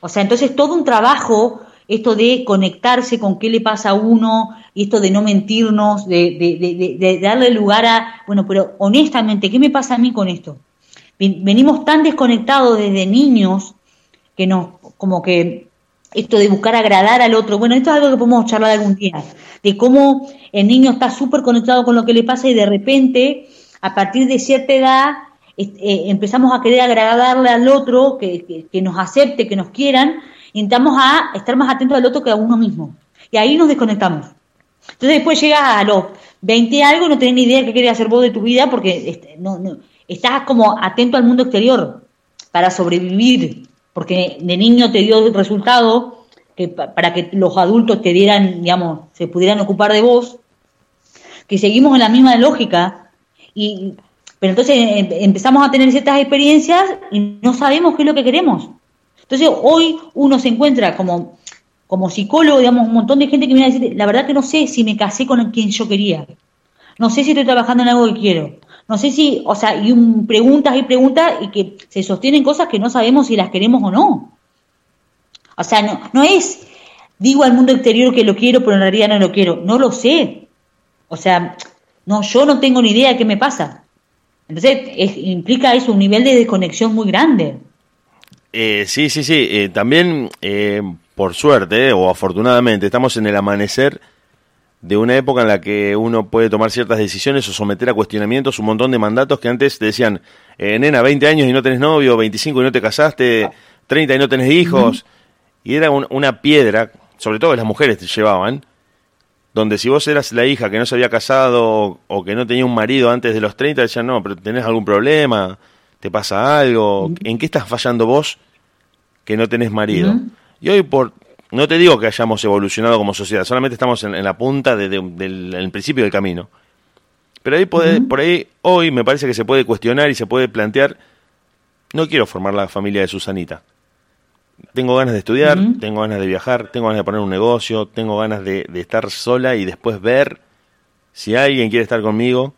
O sea, entonces todo un trabajo, esto de conectarse con qué le pasa a uno, y esto de no mentirnos, de, de, de, darle lugar a, bueno, pero honestamente, ¿qué me pasa a mí con esto? Venimos tan desconectados desde niños que nos, como que esto de buscar agradar al otro, bueno, esto es algo que podemos charlar algún día, de cómo el niño está súper conectado con lo que le pasa y de repente, a partir de cierta edad, eh, empezamos a querer agradarle al otro, que, nos acepte, que nos quieran, y intentamos a estar más atentos al otro que a uno mismo. Y ahí nos desconectamos. Entonces después llega a los 20 algo y no tenés ni idea de qué querés hacer vos de tu vida porque este, no, estás como atento al mundo exterior para sobrevivir, porque de niño te dio el resultado que para que los adultos te dieran, digamos, se pudieran ocupar de vos, que seguimos en la misma lógica y pero entonces em, empezamos a tener ciertas experiencias y no sabemos qué es lo que queremos. Entonces hoy uno se encuentra como, como psicólogo, digamos, un montón de gente que viene a decir, la verdad que no sé si me casé con quien yo quería. No sé si estoy trabajando en algo que quiero. No sé si, o sea, y un, preguntas y preguntas y que se sostienen cosas que no sabemos si las queremos o no. O sea, no, no es, digo al mundo exterior que lo quiero, pero en realidad no lo quiero. No lo sé. O sea, no, yo no tengo ni idea de qué me pasa. Entonces, implica eso, un nivel de desconexión muy grande. Eh, sí, sí, sí. Eh, también, eh, por suerte o afortunadamente, estamos en el amanecer de una época en la que uno puede tomar ciertas decisiones o someter a cuestionamientos un montón de mandatos que antes te decían, nena, 20 años y no tenés novio, 25 y no te casaste, 30 y no tenés hijos. Y era una piedra, sobre todo las mujeres te llevaban, donde si vos eras la hija que no se había casado o que no tenía un marido antes de los 30, decían, no, pero tenés algún problema, te pasa algo, ¿en qué estás fallando vos que no tenés marido? Y hoy, por no te digo que hayamos evolucionado como sociedad, solamente estamos en, la punta del principio del camino. Pero ahí por ahí, hoy me parece que se puede cuestionar y se puede plantear, no quiero formar la familia de Susanita. Tengo ganas de estudiar, tengo ganas de viajar, tengo ganas de poner un negocio, tengo ganas de, estar sola y después ver si alguien quiere estar conmigo.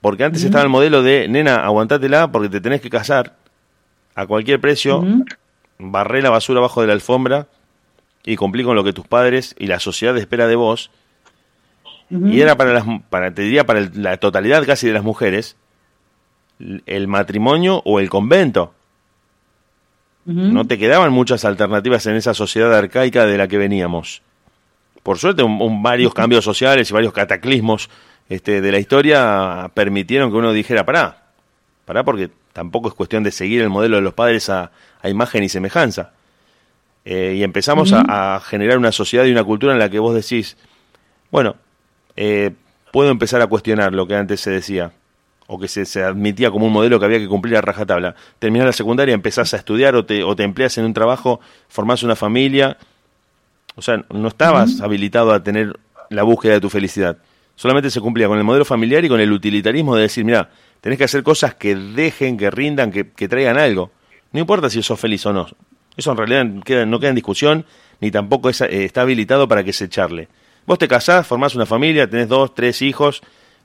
Porque antes estaba el modelo de, nena, aguantátela porque te tenés que casar a cualquier precio, barré la basura abajo de la alfombra y cumplí con lo que tus padres y la sociedad espera de vos. Y era para las, para, te diría, para la totalidad casi de las mujeres, el matrimonio o el convento. No te quedaban muchas alternativas en esa sociedad arcaica de la que veníamos. Por suerte, un, varios cambios sociales y varios cataclismos este, de la historia permitieron que uno dijera, pará, pará porque tampoco es cuestión de seguir el modelo de los padres a, imagen y semejanza. Eh, y empezamos a, generar una sociedad y una cultura en la que vos decís, bueno, eh, puedo empezar a cuestionar lo que antes se decía o que se, admitía como un modelo que había que cumplir a rajatabla. Terminás la secundaria, empezás a estudiar o te, o te empleas en un trabajo, formás una familia. O sea, no estabas habilitado a tener la búsqueda de tu felicidad. Solamente se cumplía con el modelo familiar y con el utilitarismo de decir, mira, tenés que hacer cosas que dejen, que rindan, que, traigan algo. No importa si sos feliz o no. Eso en realidad no queda en discusión, ni tampoco eh, está habilitado para que se charle. Vos te casás, formás una familia, tenés dos, tres hijos,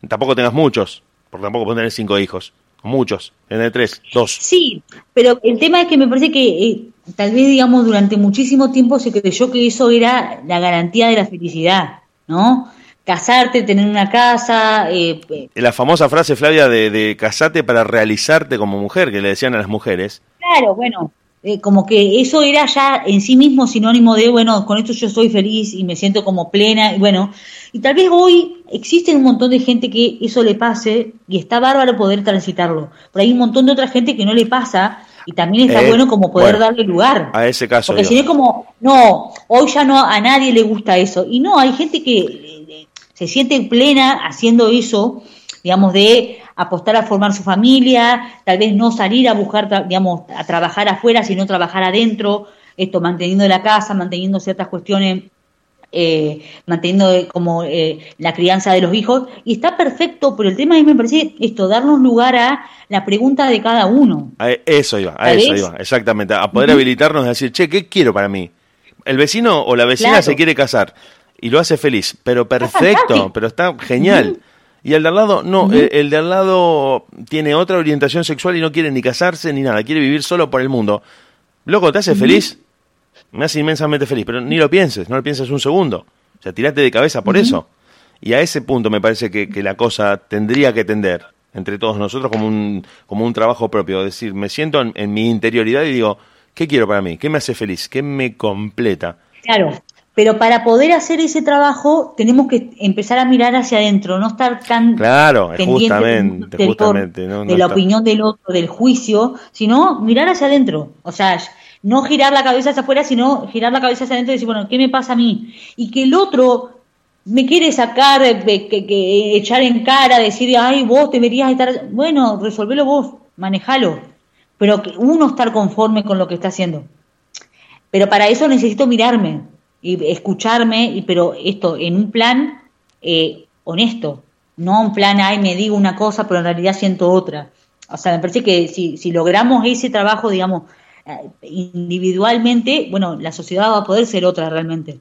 tampoco tengas muchos, porque tampoco pueden tener cinco hijos, muchos, tener tres, dos. Sí, pero el tema es que me parece que eh, tal vez, digamos, durante muchísimo tiempo se creyó que eso era la garantía de la felicidad, ¿no? Casarte, tener una casa. Eh, eh. la famosa frase, Flavia, de, de casarte para realizarte como mujer, que le decían a las mujeres. Claro, bueno, eh, como que eso era ya en sí mismo sinónimo de, bueno, con esto yo soy feliz y me siento como plena, y bueno, y tal vez hoy existe un montón de gente que eso le pase y está bárbaro poder transitarlo, pero hay un montón de otra gente que no le pasa y también está eh, bueno como poder darle lugar. A ese caso. Porque si no es como, no, hoy ya no a nadie le gusta eso, y no, hay gente que eh, se siente plena haciendo eso, digamos, de apostar a formar su familia, tal vez no salir a buscar, digamos, a trabajar afuera, sino trabajar adentro, esto manteniendo la casa, manteniendo ciertas cuestiones, eh, manteniendo eh, como eh, la crianza de los hijos, y está perfecto, pero el tema a mí me parece esto, darnos lugar a la pregunta de cada uno. A eso iba, a eso iba, exactamente, a poder habilitarnos a decir, che, ¿qué quiero para mí? El vecino o la vecina se quiere casar y lo hace feliz, pero perfecto, pero está genial. Y el de al lado, no, el, de al lado tiene otra orientación sexual y no quiere ni casarse ni nada, quiere vivir solo por el mundo. Loco, ¿te hace feliz? Me hace inmensamente feliz, pero ni lo pienses, no lo pienses un segundo. O sea, tirate de cabeza por eso. Y a ese punto me parece que, la cosa tendría que tender entre todos nosotros como un, como un trabajo propio. Es decir, me siento en, en mi interioridad y digo, ¿qué quiero para mí? ¿Qué me hace feliz? ¿Qué me completa? Claro, pero para poder hacer ese trabajo tenemos que empezar a mirar hacia adentro, no estar tan claro, justamente, justamente, de la opinión del otro, del juicio, sino mirar hacia adentro. O sea, no girar la cabeza hacia afuera, sino girar la cabeza hacia adentro y decir, bueno, ¿qué me pasa a mí? Y que el otro me quiere sacar, que, que, echar en cara, decir, ay, vos deberías estar, bueno, resolvelo vos, manejalo, pero que uno estar conforme con lo que está haciendo. Pero para eso necesito mirarme, y escucharme, y, pero esto en un plan eh, honesto, no un plan, ay, me digo una cosa, pero en realidad siento otra. O sea, me parece que si, si logramos ese trabajo, digamos, eh, individualmente, bueno, la sociedad va a poder ser otra realmente.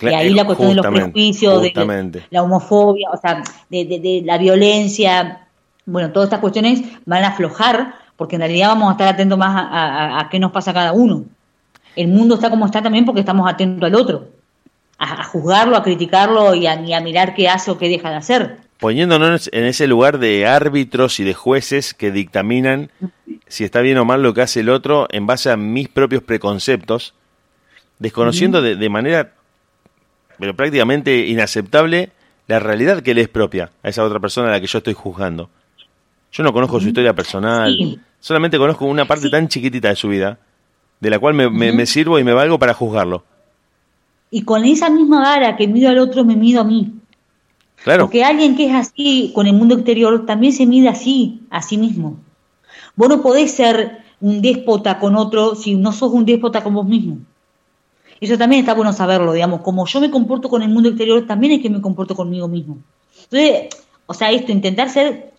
y ahí la cuestión de los prejuicios, de, la homofobia, o sea, de, de, la violencia, bueno, todas estas cuestiones van a aflojar, porque en realidad vamos a estar atentos más a, a qué nos pasa a cada uno el mundo está como está también porque estamos atentos al otro, a, juzgarlo, a criticarlo y a, mirar qué hace o qué deja de hacer. poniéndonos en ese lugar de árbitros y de jueces que dictaminan si está bien o mal lo que hace el otro en base a mis propios preconceptos, desconociendo de, manera, pero prácticamente inaceptable, la realidad que le es propia a esa otra persona a la que yo estoy juzgando. Yo no conozco su historia personal, solamente conozco una parte tan chiquitita de su vida, de la cual me, me sirvo y me valgo para juzgarlo. Y con esa misma vara que mido al otro, me mido a mí. Porque alguien que es así con el mundo exterior también se mide así, a sí mismo. Vos no podés ser un déspota con otro si no sos un déspota con vos mismo. Eso también está bueno saberlo, digamos. Como yo me comporto con el mundo exterior, también es que me comporto conmigo mismo. Entonces, o sea, esto, intentar ser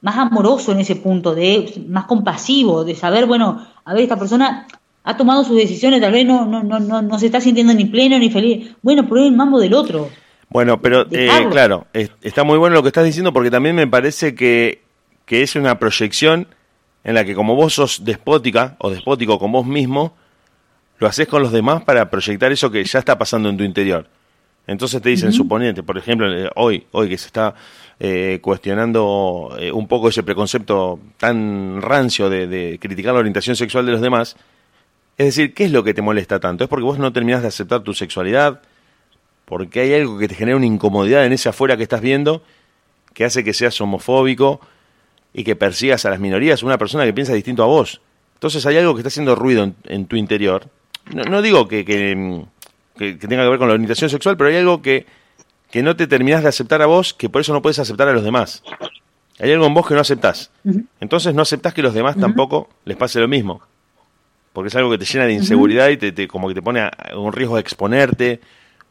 más amoroso en ese punto, de más compasivo, de saber, bueno, a ver, esta persona ha tomado sus decisiones, tal vez no, no, no, no, no se está sintiendo ni pleno ni feliz. Bueno, pero es el mambo del otro. Bueno, pero eh, claro, está muy bueno lo que estás diciendo porque también me parece que, que es una proyección en la que como vos sos despótica o despótico con vos mismo, lo haces con los demás para proyectar eso que ya está pasando en tu interior. Entonces te dicen, suponete, por ejemplo, eh, hoy, hoy que se está eh, cuestionando un poco ese preconcepto tan rancio de, criticar la orientación sexual de los demás, es decir, ¿qué es lo que te molesta tanto? ¿Es porque vos no terminás de aceptar tu sexualidad? porque hay algo que te genera una incomodidad en ese afuera que estás viendo que hace que seas homofóbico y que persigas a las minorías, una persona que piensa distinto a vos. Entonces hay algo que está haciendo ruido en, tu interior. No, digo que, que, tenga que ver con la orientación sexual, pero hay algo que, que no te terminás de aceptar a vos, que por eso no puedes aceptar a los demás. Hay algo en vos que no aceptás. Entonces no aceptás que los demás tampoco les pase lo mismo. Porque es algo que te llena de inseguridad y te, como que te pone a un riesgo de exponerte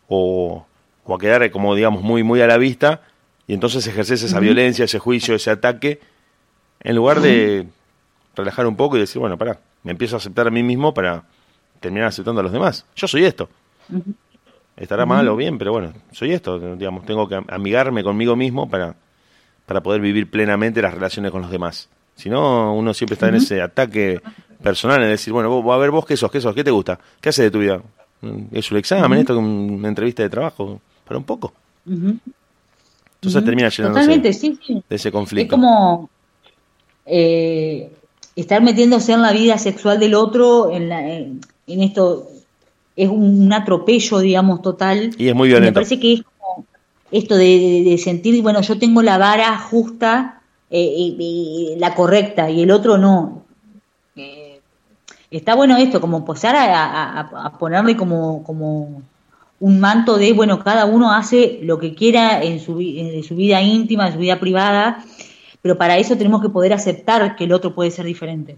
o, a quedar como digamos muy muy a la vista y entonces ejerces esa violencia, ese juicio, ese ataque, en lugar de relajar un poco y decir, bueno, pará, me empiezo a aceptar a mí mismo para terminar aceptando a los demás. Yo soy esto. Estará mal o bien, pero bueno, soy esto, digamos, tengo que amigarme conmigo mismo para, para poder vivir plenamente las relaciones con los demás. Si no, uno siempre está en ese ataque personal, en decir, bueno, vos, a ver vos qué sos, qué sos, qué te gusta, qué haces de tu vida, es un examen, esto con una entrevista de trabajo, para un poco. Entonces termina llenándose de ese conflicto. Es como eh, estar metiéndose en la vida sexual del otro, en, en, esto, es un, atropello, digamos, total. Y es muy violento. Me parece que es como esto de, sentir, bueno, yo tengo la vara justa, eh, la correcta, y el otro no está bueno esto, como empezar a, ponerle como, como un manto de, bueno, cada uno hace lo que quiera en su, en su vida íntima, en su vida privada, pero para eso tenemos que poder aceptar que el otro puede ser diferente.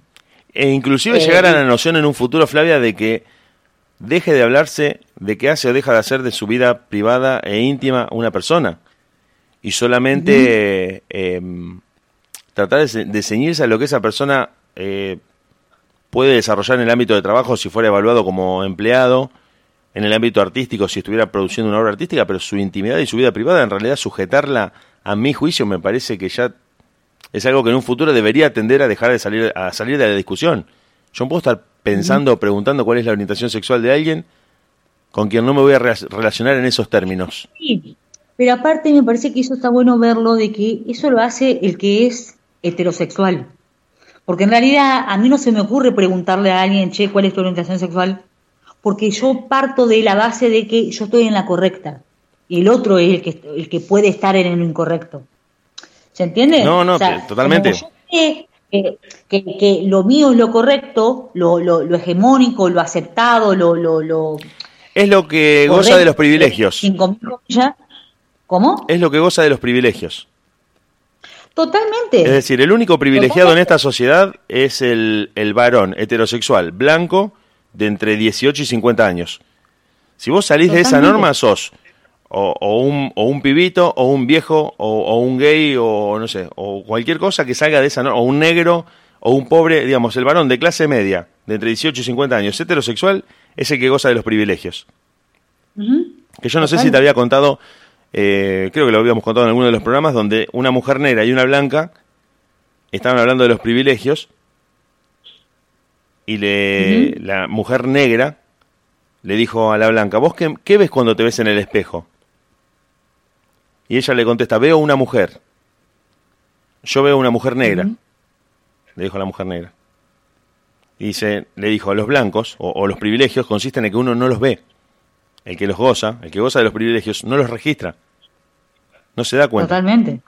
E inclusive llegar a la eh, noción en un futuro, Flavia, de que deje de hablarse de qué hace o deja de hacer de su vida privada e íntima una persona y solamente em, tratar de, ceñirse a lo que esa persona eh, puede desarrollar en el ámbito de trabajo si fuera evaluado como empleado, en el ámbito artístico si estuviera produciendo una obra artística, pero su intimidad y su vida privada, en realidad sujetarla a mi juicio me parece que ya es algo que en un futuro debería tender a dejar de salir a salir de la discusión. Yo puedo estar pensando o preguntando cuál es la orientación sexual de alguien con quien no me voy a relacionar en esos términos. Sí, pero aparte me parece que eso está bueno verlo de que eso lo hace el que es heterosexual. Porque en realidad a mí no se me ocurre preguntarle a alguien, che, ¿cuál es tu orientación sexual? Porque yo parto de la base de que yo estoy en la correcta y el otro es el que, el que puede estar en lo incorrecto. ¿Se entiende? No, no, totalmente. Que, lo mío es lo correcto, lo, lo, hegemónico, lo aceptado, lo... lo, es lo que goza de los privilegios. ¿Cómo? Es lo que goza de los privilegios. Totalmente. Es decir, el único privilegiado en esta sociedad es el, varón heterosexual, blanco, de entre 18 y 50 años. Si vos salís de esa norma, sos o, un, o un pibito, o un viejo, o, un gay, o no sé, o cualquier cosa que salga de esa norma, o un negro, o un pobre, digamos, el varón de clase media, de entre 18 y 50 años, heterosexual, es el que goza de los privilegios. Que yo no sé si te había contado eh, creo que lo habíamos contado en alguno de los programas, donde una mujer negra y una blanca estaban hablando de los privilegios y le, la mujer negra le dijo a la blanca, ¿vos qué, ves cuando te ves en el espejo? Y ella le contesta, veo una mujer. Yo veo una mujer negra. Le dijo la mujer negra. Y dice, le dijo, los blancos o, los privilegios consisten en que uno no los ve. El que los goza, el que goza de los privilegios, no los registra. No se da cuenta. Totalmente.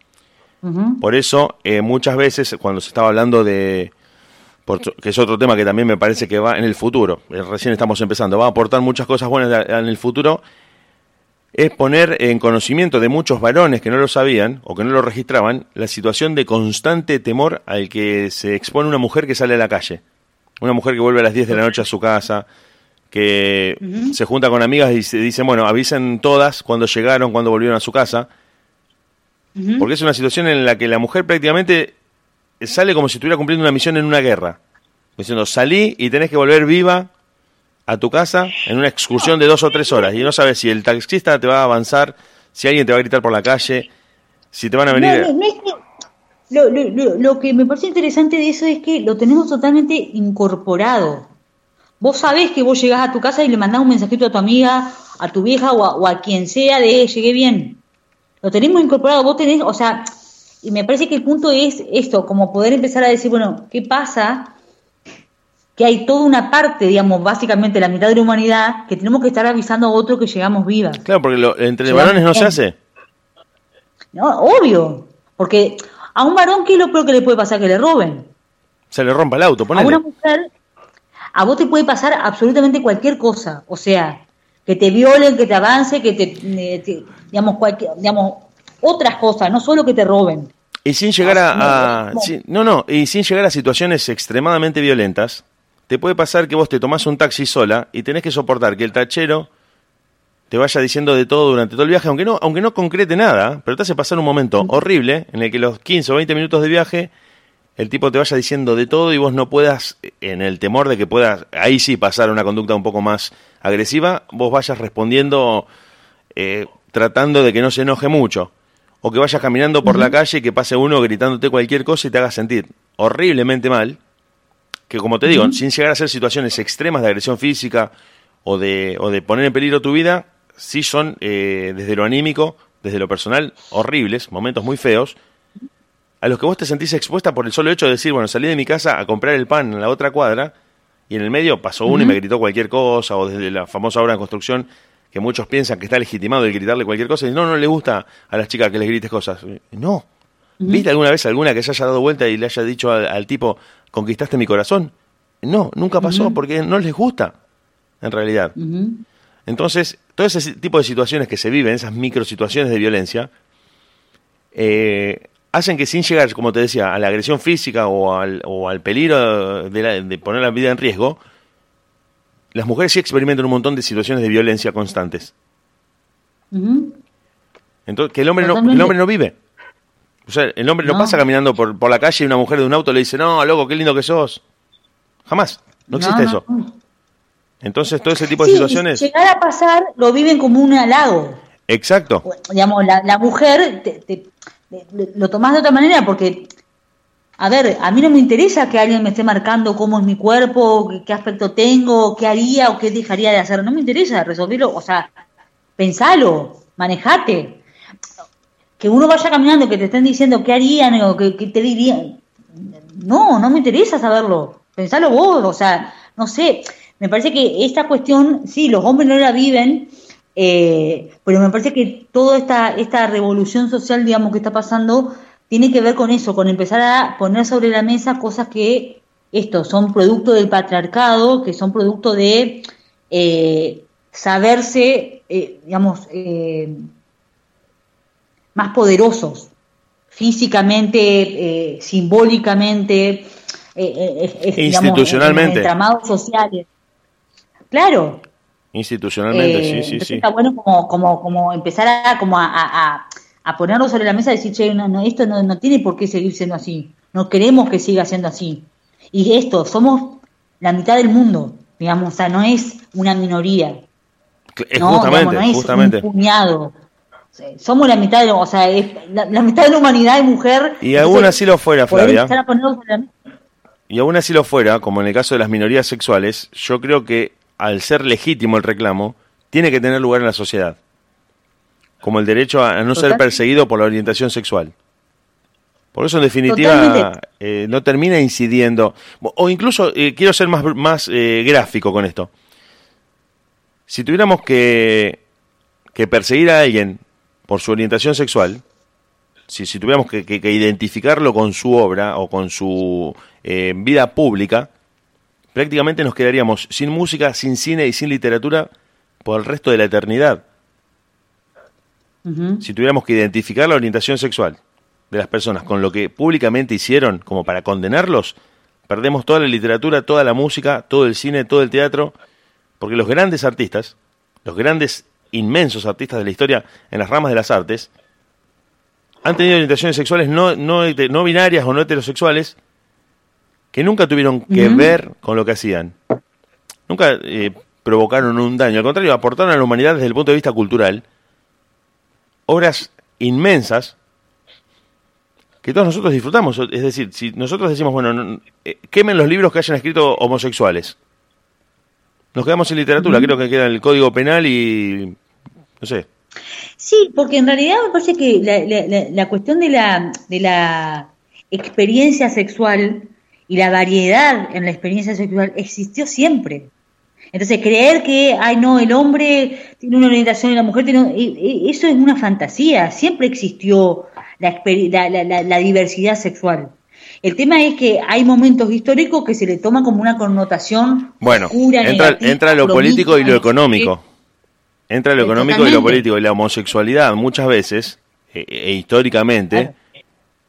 Por eso, eh, muchas veces, cuando se estaba hablando de, que es otro tema que también me parece que va en el futuro, eh, recién estamos empezando, va a aportar muchas cosas buenas en el futuro, es poner en conocimiento de muchos varones que no lo sabían o que no lo registraban la situación de constante temor al que se expone una mujer que sale a la calle. Una mujer que vuelve a las 10 de la noche a su casa, que se junta con amigas y se dicen, bueno, avisen todas cuando llegaron, cuando volvieron a su casa. Porque es una situación en la que la mujer prácticamente sale como si estuviera cumpliendo una misión en una guerra. Diciendo, salí y tenés que volver viva a tu casa en una excursión de dos o tres horas y no sabes si el taxista te va a avanzar, si alguien te va a gritar por la calle, si te van a venir... lo, lo, lo, que me parece interesante de eso es que lo tenemos totalmente incorporado. Vos sabés que vos llegás a tu casa y le mandás un mensajito a tu amiga, a tu vieja o a, quien sea de llegué bien. Lo tenemos incorporado, vos tenés, o sea, y me parece que el punto es esto, como poder empezar a decir, bueno, ¿qué pasa que hay toda una parte, digamos, básicamente la mitad de la humanidad, que tenemos que estar avisando a otro que llegamos vivas. Claro, porque lo, entre varones no se hace. No, obvio. Porque a un varón, ¿qué es lo peor que le puede pasar? Que le roben. Se le rompa el auto, ponele. A una mujer, a vos te puede pasar absolutamente cualquier cosa. O sea, que te violen, que te avance, que te, eh, digamos, cualquier, digamos, otras cosas, no solo que te roben. Y sin llegar a, no, no, y sin llegar a situaciones extremadamente violentas, te puede pasar que vos te tomás un taxi sola y tenés que soportar que el tachero te vaya diciendo de todo durante todo el viaje, aunque no, aunque no concrete nada, pero te hace pasar un momento horrible en el que los 15 o 20 minutos de viaje el tipo te vaya diciendo de todo y vos no puedas, en el temor de que puedas, ahí sí pasar una conducta un poco más agresiva, vos vayas respondiendo eh, tratando de que no se enoje mucho. O que vayas caminando por la calle y que pase uno gritándote cualquier cosa y te haga sentir horriblemente mal que como te digo, sin llegar a ser situaciones extremas de agresión física o de, o de poner en peligro tu vida, sí son, eh, desde lo anímico, desde lo personal, horribles, momentos muy feos, a los que vos te sentís expuesta por el solo hecho de decir, bueno, salí de mi casa a comprar el pan en la otra cuadra y en el medio pasó uno y me gritó cualquier cosa, o desde la famosa obra de construcción, que muchos piensan que está legitimado el gritarle cualquier cosa, y no, no le gusta a las chicas que les grites cosas. No. ¿Viste alguna vez alguna que se haya dado vuelta y le haya dicho al tipo, conquistaste mi corazón. No, nunca pasó porque no les gusta, en realidad. Entonces, todo ese tipo de situaciones que se viven, esas micro situaciones de violencia, eh, hacen que sin llegar, como te decía, a la agresión física o al, o al peligro de, poner la vida en riesgo, las mujeres sí experimentan un montón de situaciones de violencia constantes. Entonces, que el hombre, no, el hombre no vive. O sea, el hombre no, pasa caminando por, por, la calle y una mujer de un auto le dice, no, loco, qué lindo que sos. Jamás. No existe eso. Entonces, todo ese tipo de situaciones. llegar a pasar, lo viven como un halago. Exacto. digamos, la, mujer lo tomás de otra manera porque, a ver, a mí no me interesa que alguien me esté marcando cómo es mi cuerpo, qué aspecto tengo, qué haría o qué dejaría de hacer. No me interesa resolverlo. O sea, pensalo, manejate que uno vaya caminando, que te estén diciendo qué harían o qué, te dirían. No, no me interesa saberlo. Pensalo vos, o sea, no sé. Me parece que esta cuestión, sí, los hombres no la viven, eh, pero me parece que toda esta, esta revolución social, digamos, que está pasando, tiene que ver con eso, con empezar a poner sobre la mesa cosas que, esto, son producto del patriarcado, que son producto de eh, saberse, eh, digamos, más poderosos, físicamente, eh, simbólicamente, eh, eh, institucionalmente. Digamos, sociales. Claro. Institucionalmente, sí, sí, sí. Está bueno como, como, como empezar a, como a, a, ponerlo sobre la mesa y decir, che, no, esto no, no tiene por qué seguir siendo así. No queremos que siga siendo así. Y esto, somos la mitad del mundo, digamos, o sea, no es una minoría. justamente, no es justamente. un puñado somos la mitad de, o sea, la, mitad de la humanidad es mujer. Y aún así lo fuera, Flavia. Y aún así lo fuera, como en el caso de las minorías sexuales, yo creo que al ser legítimo el reclamo, tiene que tener lugar en la sociedad. como el derecho a no ser perseguido por la orientación sexual. Por eso, en definitiva, eh, no termina incidiendo. O incluso, eh, quiero ser más, más eh, gráfico con esto. Si tuviéramos que, que, perseguir a alguien por su orientación sexual, si, si tuviéramos que, que, identificarlo con su obra o con su vida pública, prácticamente nos quedaríamos sin música, sin cine y sin literatura por el resto de la eternidad. Si tuviéramos que identificar la orientación sexual de las personas con lo que públicamente hicieron como para condenarlos, perdemos toda la literatura, toda la música, todo el cine, todo el teatro, porque los grandes artistas, los grandes, inmensos artistas de la historia en las ramas de las artes, han tenido orientaciones sexuales no, no, no binarias o no heterosexuales que nunca tuvieron que ver con lo que hacían. Nunca eh, provocaron un daño, al contrario, aportaron a la humanidad desde el punto de vista cultural obras inmensas que todos nosotros disfrutamos. Es decir, si nosotros decimos, bueno, eh, quemen los libros que hayan escrito homosexuales, nos quedamos sin literatura, creo que queda el Código Penal y no sé. Sí, porque en realidad me parece que la, la, cuestión de la, de la experiencia sexual y la variedad en la experiencia sexual existió siempre. Entonces, creer que, ay, no, el hombre tiene una orientación y la mujer tiene. E, e, eso es una fantasía. Siempre existió la, la, diversidad sexual. El tema es que hay momentos históricos que se le toma como una connotación. Bueno, entra, entra lo político y lo económico. Entra lo económico y lo político. Y la homosexualidad muchas veces, e, e históricamente,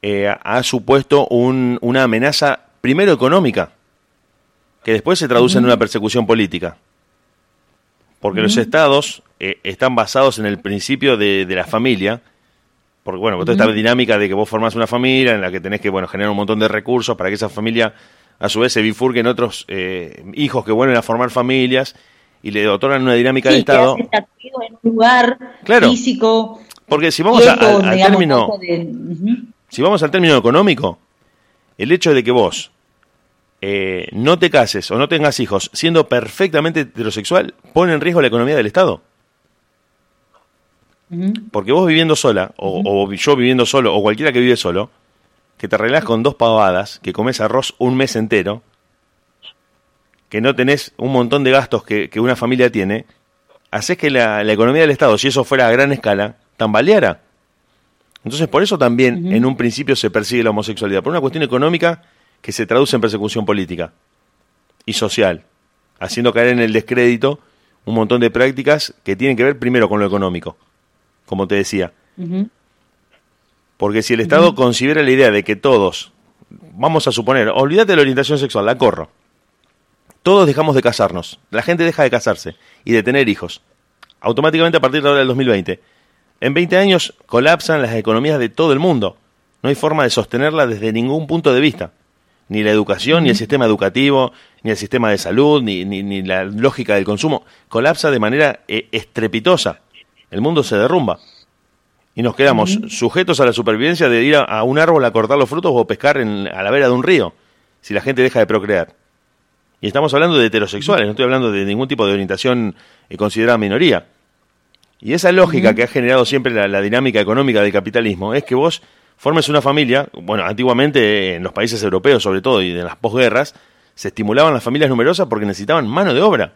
eh, ha supuesto un, una amenaza, primero económica, que después se traduce en una persecución política. Porque los estados eh, están basados en el principio de, de la familia porque bueno, toda esta dinámica de que vos formás una familia en la que tenés que bueno generar un montón de recursos para que esa familia a su vez se bifurque en otros eh, hijos que vuelven a formar familias y le otorgan una dinámica de Estado. en un lugar físico. Porque si vamos al término, si vamos al término económico, el hecho de que vos eh, no te cases o no tengas hijos siendo perfectamente heterosexual pone en riesgo la economía del Estado. Porque vos viviendo sola, o, yo viviendo solo, o cualquiera que vive solo, que te arreglás con dos pavadas, que comes arroz un mes entero, que no tenés un montón de gastos que, una familia tiene, haces que la, economía del Estado, si eso fuera a gran escala, tambaleara. Entonces, por eso también en un principio se persigue la homosexualidad, por una cuestión económica que se traduce en persecución política y social, haciendo caer en el descrédito un montón de prácticas que tienen que ver primero con lo económico como te decía. Porque si el Estado considera la idea de que todos, vamos a suponer, olvídate de la orientación sexual, la corro. Todos dejamos de casarnos, la gente deja de casarse y de tener hijos. Automáticamente a partir de ahora del 2020. En 20 años colapsan las economías de todo el mundo. No hay forma de sostenerla desde ningún punto de vista. Ni la educación, ni el sistema educativo, ni el sistema de salud, ni, ni, la lógica del consumo. Colapsa de manera eh, estrepitosa el mundo se derrumba. Y nos quedamos sujetos a la supervivencia de ir a, un árbol a cortar los frutos o pescar en, a la vera de un río, si la gente deja de procrear. Y estamos hablando de heterosexuales, no estoy hablando de ningún tipo de orientación eh, considerada minoría. Y esa lógica que ha generado siempre la, dinámica económica del capitalismo es que vos formes una familia, bueno, antiguamente en los países europeos sobre todo y en las posguerras, se estimulaban las familias numerosas porque necesitaban mano de obra.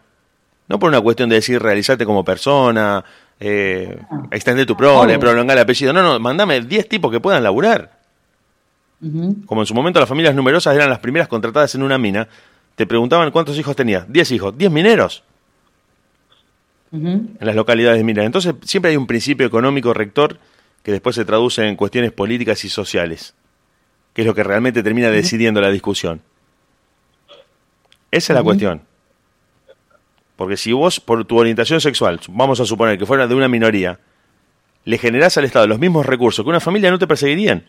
No por una cuestión de decir realizarte como persona, eh, extender tu prole, prolongar el apellido. No, no, mandame 10 tipos que puedan laburar. Como en su momento las familias numerosas eran las primeras contratadas en una mina, te preguntaban cuántos hijos tenías. 10 hijos, 10 mineros. En las localidades mineras. Entonces siempre hay un principio económico rector que después se traduce en cuestiones políticas y sociales, que es lo que realmente termina decidiendo la discusión. Esa es la cuestión. Porque si vos, por tu orientación sexual, vamos a suponer que fuera de una minoría, le generás al Estado los mismos recursos que una familia, no te perseguirían.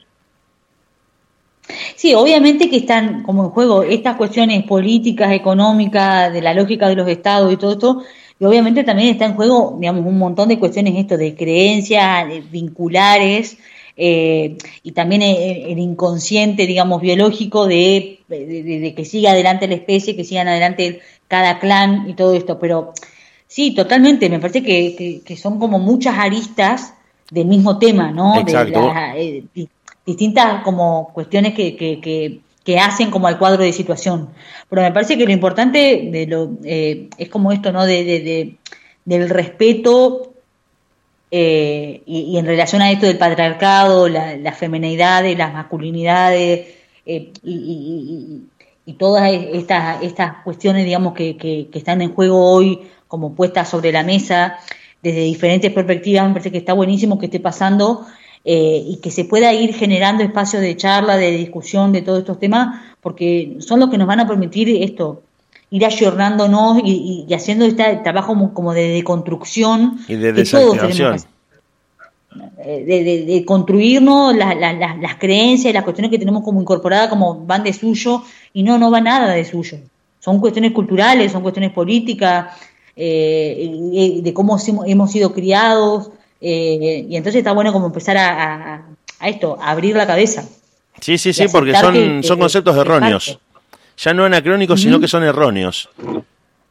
Sí, obviamente que están como en juego estas cuestiones políticas, económicas, de la lógica de los estados y todo esto, y obviamente también está en juego, digamos, un montón de cuestiones esto de creencias vinculares eh, y también el, inconsciente, digamos, biológico de, de, que siga adelante la especie, que sigan adelante cada clan y todo esto, pero sí, totalmente, me parece que, son como muchas aristas del mismo tema, ¿no? Exacto. De eh, distintas como cuestiones que, que, que, hacen como al cuadro de situación. Pero me parece que lo importante de lo, eh, es como esto, ¿no? De, de, del respeto eh, y, en relación a esto del patriarcado, la, las feminidades, las masculinidades y, y, y, todas estas, estas cuestiones, digamos, que, que, que están en juego hoy como puestas sobre la mesa desde diferentes perspectivas, me parece que está buenísimo que esté pasando eh, y que se pueda ir generando espacios de charla, de discusión de todos estos temas, porque son los que nos van a permitir esto, ir ayornándonos y, y, haciendo este trabajo como de deconstrucción y de desactivación. Eh, de, de, de, construirnos las las creencias, las cuestiones que tenemos como incorporadas como van de suyo y no, no va nada de suyo. Son cuestiones culturales, son cuestiones políticas, eh, de cómo hemos sido criados, eh, y entonces está bueno como empezar a, esto, a abrir la cabeza. Sí, sí, sí, porque son, son conceptos erróneos. Ya no anacrónicos, sino que son erróneos.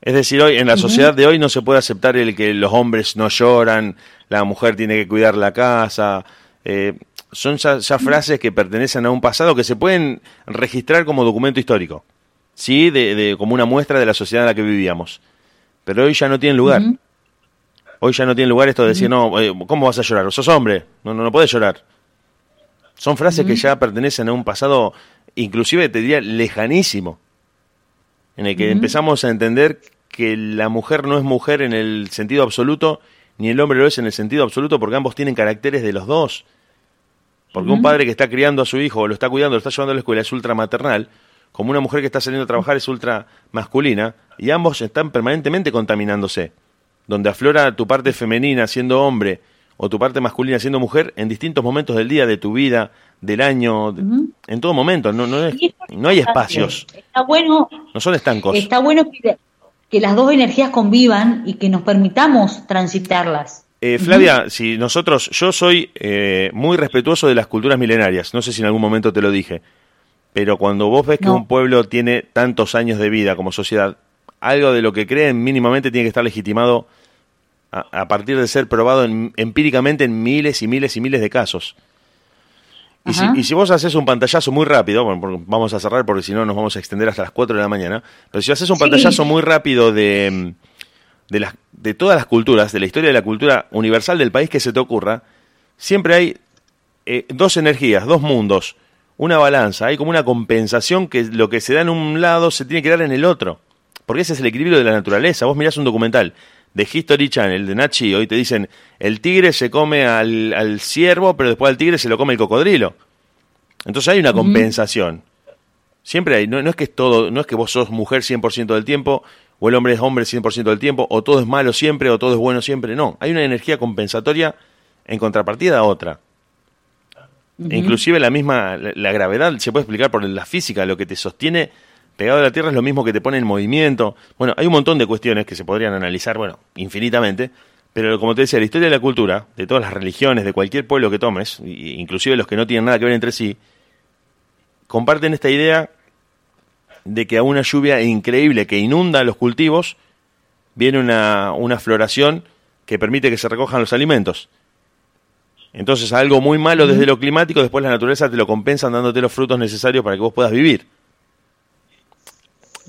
Es decir, hoy en la sociedad de hoy no se puede aceptar el que los hombres no lloran, la mujer tiene que cuidar la casa. Eh, son ya, frases que pertenecen a un pasado que se pueden registrar como documento histórico, sí, de, como una muestra de la sociedad en la que vivíamos pero hoy ya no tiene lugar. Hoy ya no tiene lugar esto de decir, no, eh, ¿cómo vas a llorar? sos hombre, no, no, no puedes llorar. Son frases que ya pertenecen a un pasado, inclusive te diría, lejanísimo, en el que empezamos a entender que la mujer no es mujer en el sentido absoluto, ni el hombre lo es en el sentido absoluto, porque ambos tienen caracteres de los dos. Porque un padre que está criando a su hijo, o lo está cuidando, lo está llevando a la escuela, es ultramaternal, como una mujer que está saliendo a trabajar es ultra masculina, y ambos están permanentemente contaminándose. Donde aflora tu parte femenina siendo hombre o tu parte masculina siendo mujer en distintos momentos del día, de tu vida, del año, en todo momento. No, no, no hay espacios. Está bueno. No son estancos. Está bueno que, que las dos energías convivan y que nos permitamos transitarlas. Eh, Flavia, si nosotros, yo soy eh, muy respetuoso de las culturas milenarias, no sé si en algún momento te lo dije, pero cuando vos ves que un pueblo tiene tantos años de vida como sociedad, algo de lo que creen mínimamente tiene que estar legitimado a, partir de ser probado empíricamente en miles y miles y miles de casos. Y si, vos haces un pantallazo muy rápido, bueno, vamos a cerrar porque si no nos vamos a extender hasta las 4 de la mañana, pero si haces un pantallazo muy rápido de, de, las, de todas las culturas, de la historia de la cultura universal del país que se te ocurra, siempre hay eh, dos energías, dos mundos una balanza, hay como una compensación que lo que se da en un lado se tiene que dar en el otro. Porque ese es el equilibrio de la naturaleza. Vos mirás un documental de History Channel, de Nachi, hoy te dicen, el tigre se come al, al ciervo, pero después al tigre se lo come el cocodrilo. Entonces hay una compensación. Siempre hay, no, no, es que es todo, no es que vos sos mujer 100% del tiempo, o el hombre es hombre 100% del tiempo, o todo es malo siempre, o todo es bueno siempre. No, hay una energía compensatoria en contrapartida a otra. Inclusive la misma, la, gravedad se puede explicar por la física, lo que te sostiene pegado a la Tierra es lo mismo que te pone en movimiento. Bueno, hay un montón de cuestiones que se podrían analizar, bueno, infinitamente, pero como te decía, la historia de la cultura, de todas las religiones, de cualquier pueblo que tomes, inclusive los que no tienen nada que ver entre sí, comparten esta idea de que a una lluvia increíble que inunda los cultivos, viene una, una floración que permite que se recojan los alimentos. Entonces, algo muy malo desde lo climático, después la naturaleza te lo compensa dándote los frutos necesarios para que vos puedas vivir.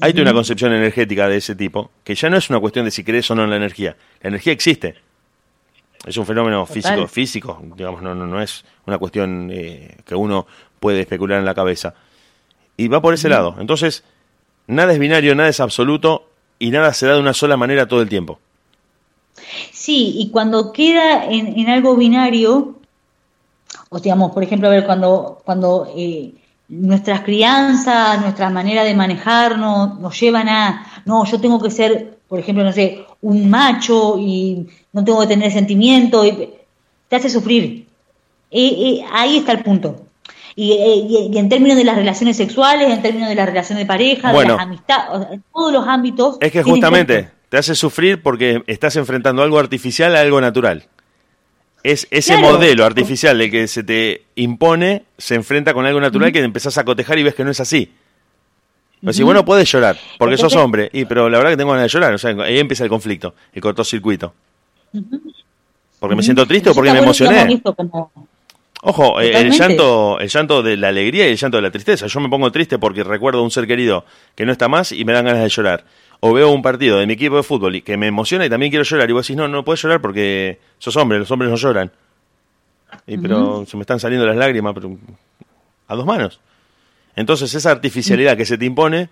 Hay una concepción energética de ese tipo, que ya no es una cuestión de si crees o no en la energía. La energía existe. Es un fenómeno físico, físico, digamos, no, no, no es una cuestión eh, que uno puede especular en la cabeza. Y va por ese lado. Entonces, nada es binario, nada es absoluto y nada se da de una sola manera todo el tiempo. Sí, y cuando queda en, en algo binario, o digamos, por ejemplo, a ver, cuando, cuando eh, nuestras crianzas, nuestra manera de manejarnos nos llevan a, no, yo tengo que ser, por ejemplo, no sé, un macho y no tengo que tener sentimiento, y, te hace sufrir. Eh, eh, ahí está el punto. Y, y, en términos de las relaciones sexuales, en términos de la relación de pareja, de las amistades, en todos los ámbitos. Es que justamente te hace sufrir porque estás enfrentando algo artificial a algo natural es ese modelo artificial de que se te impone, se enfrenta con algo natural que empezás a cotejar y ves que no es así. O si bueno, puedes llorar, porque sos hombre, y pero la verdad que tengo ganas de llorar, o sea, ahí empieza el conflicto, el cortocircuito. Porque me siento triste o porque me emocioné. Ojo, eh, el llanto, el llanto de la alegría y el llanto de la tristeza. Yo me pongo triste porque recuerdo a un ser querido que no está más y me dan ganas de llorar. O veo un partido de mi equipo de fútbol y que me emociona y también quiero llorar. Y vos decís, no, no puedes llorar porque sos hombre, los hombres no lloran. Y, pero se me están saliendo las lágrimas pero, a dos manos. Entonces esa artificialidad que se te impone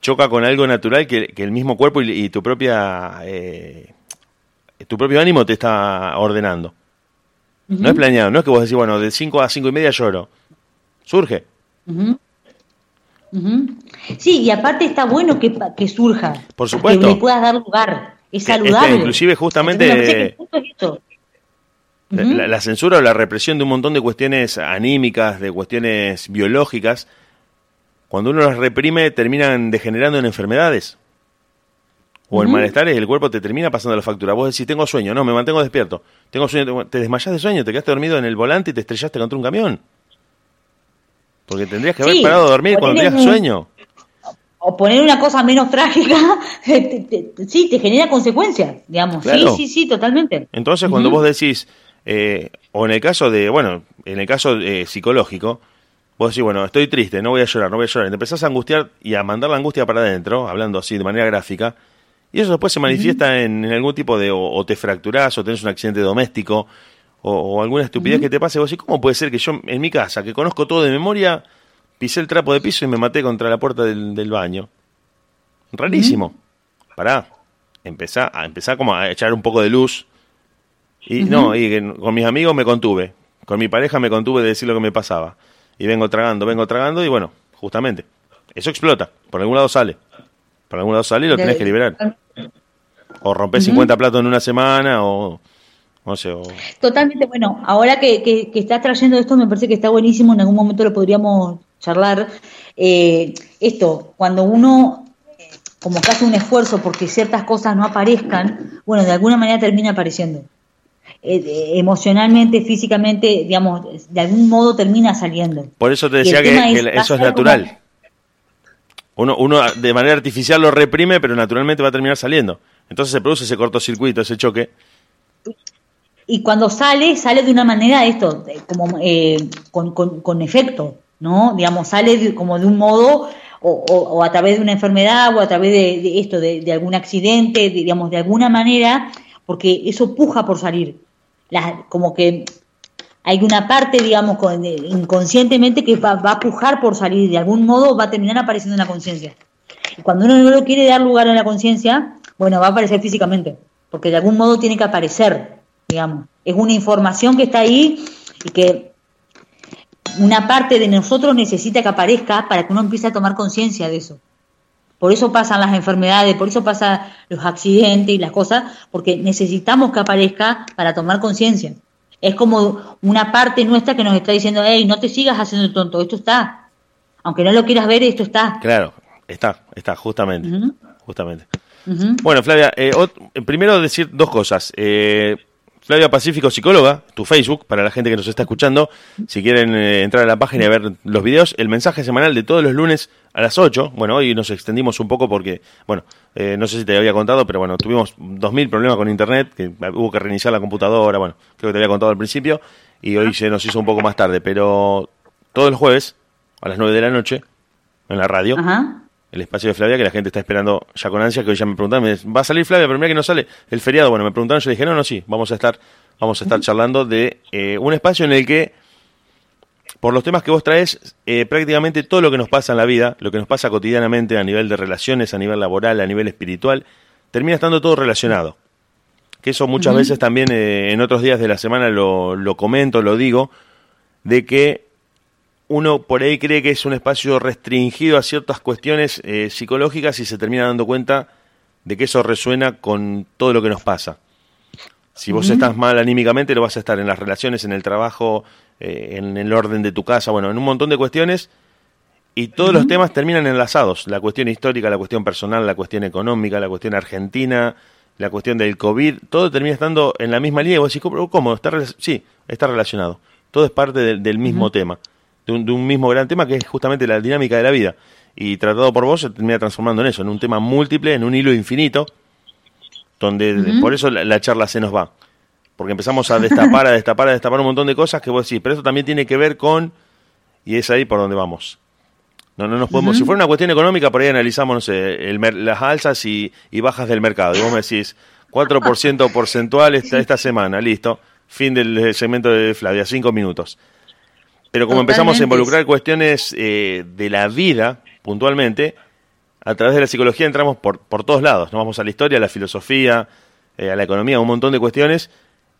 choca con algo natural que, el mismo cuerpo y, tu propia eh, tu propio ánimo te está ordenando. No es planeado, no es que vos decís, bueno, de 5 a 5 y media lloro. Surge. Sí, y aparte está bueno que, que surja. Por supuesto. Que le puedas dar lugar. Es este, saludable. inclusive justamente... la, censura o la represión de un montón de cuestiones anímicas, de cuestiones biológicas, cuando uno las reprime terminan degenerando en enfermedades. O el malestar es el cuerpo te termina pasando la factura. Vos decís, tengo sueño, no, me mantengo despierto. Tengo sueño, te desmayás de sueño, te quedaste dormido en el volante y te estrellaste contra un camión. Porque tendrías que haber parado a dormir cuando tenías sueño. O poner una cosa menos trágica, sí, te genera consecuencias, digamos. Sí, sí, sí, totalmente. Entonces, cuando vos decís, eh, o en el caso de, bueno, en el caso eh, psicológico, vos decís, bueno, estoy triste, no voy a llorar, no voy a llorar. Y te empezás a angustiar y a mandar la angustia para adentro, hablando así de manera gráfica, y eso después se manifiesta en, algún tipo de, o, te fracturás, o tenés un accidente doméstico, o, alguna estupidez que te pase. Vos decís, ¿cómo puede ser que yo en mi casa, que conozco todo de memoria, pisé el trapo de piso y me maté contra la puerta del, baño? Rarísimo. Pará. Empezá, a, empezar como a echar un poco de luz. Y no, y con mis amigos me contuve. Con mi pareja me contuve de decir lo que me pasaba. Y vengo tragando, vengo tragando, y bueno, justamente. Eso explota. Por algún lado sale. Por algún lado sale y lo tenés que liberar. O rompes 50 platos en una semana o... No sé, Totalmente, bueno, ahora que, que, estás trayendo esto me parece que está buenísimo, en algún momento lo podríamos charlar. Eh, esto, cuando uno como que hace un esfuerzo porque ciertas cosas no aparezcan, bueno, de alguna manera termina apareciendo. Eh, emocionalmente, físicamente, digamos, de algún modo termina saliendo. Por eso te decía que, eso es natural. Uno, uno de manera artificial lo reprime, pero naturalmente va a terminar saliendo. Entonces se produce ese cortocircuito, ese choque. Y cuando sale, sale de una manera esto, como eh, con, con, efecto, ¿no? Digamos, sale como de un modo, o, a través de una enfermedad, o a través de, esto, de, algún accidente, digamos, de alguna manera, porque eso puja por salir. como que hay una parte, digamos, inconscientemente que va, a pujar por salir, de algún modo va a terminar apareciendo en la conciencia. Y cuando uno no lo quiere dar lugar a la conciencia, bueno, va a aparecer físicamente, porque de algún modo tiene que aparecer, digamos. Es una información que está ahí y que una parte de nosotros necesita que aparezca para que uno empiece a tomar conciencia de eso. Por eso pasan las enfermedades, por eso pasan los accidentes y las cosas, porque necesitamos que aparezca para tomar conciencia. Es como una parte nuestra que nos está diciendo, hey, no te sigas haciendo el tonto, esto está. Aunque no lo quieras ver, esto está. Claro, está, está, justamente. Justamente. Bueno, Flavia, eh, primero decir dos cosas. Eh, Flavia Pacífico, psicóloga, tu Facebook, para la gente que nos está escuchando, si quieren eh, entrar a la página y ver los videos, el mensaje semanal de todos los lunes a las 8. Bueno, hoy nos extendimos un poco porque, bueno, eh, no sé si te había contado, pero bueno, tuvimos 2.000 problemas con internet, que hubo que reiniciar la computadora, bueno, creo que te había contado al principio, y hoy se nos hizo un poco más tarde, pero todos los jueves, a las 9 de la noche, en la radio, el espacio de Flavia, que la gente está esperando ya con ansia, que hoy ya me preguntaron, ¿va a salir Flavia? Pero mira que no sale el feriado. Bueno, me preguntaron, yo dije, no, no, sí, vamos a estar, vamos a estar charlando de eh, un espacio en el que, por los temas que vos traes, eh, prácticamente todo lo que nos pasa en la vida, lo que nos pasa cotidianamente a nivel de relaciones, a nivel laboral, a nivel espiritual, termina estando todo relacionado. Que eso muchas veces también eh, en otros días de la semana lo, lo comento, lo digo, de que uno por ahí cree que es un espacio restringido a ciertas cuestiones eh, psicológicas y se termina dando cuenta de que eso resuena con todo lo que nos pasa. Si vos estás mal anímicamente, lo vas a estar en las relaciones, en el trabajo, eh, en el orden de tu casa, bueno, en un montón de cuestiones. Y todos los temas terminan enlazados. La cuestión histórica, la cuestión personal, la cuestión económica, la cuestión argentina, la cuestión del COVID, todo termina estando en la misma línea. Y vos decís, ¿cómo? ¿Está sí, está relacionado. Todo es parte del mismo tema de un, mismo gran tema que es justamente la dinámica de la vida. Y tratado por vos se termina transformando en eso, en un tema múltiple, en un hilo infinito, donde por eso la, charla se nos va. porque empezamos a destapar, a destapar, a destapar un montón de cosas que vos decís, pero eso también tiene que ver con, y es ahí por donde vamos. No, no nos podemos, si fuera una cuestión económica, por ahí analizamos, no sé, el, las alzas y, bajas del mercado. Y vos me decís, 4% porcentual esta, esta semana, listo. Fin del segmento de Flavia, cinco minutos. Pero como empezamos a involucrar cuestiones eh, de la vida, puntualmente, a través de la psicología entramos por, por todos lados. Nos vamos a la historia, a la filosofía, eh, a la economía, un montón de cuestiones,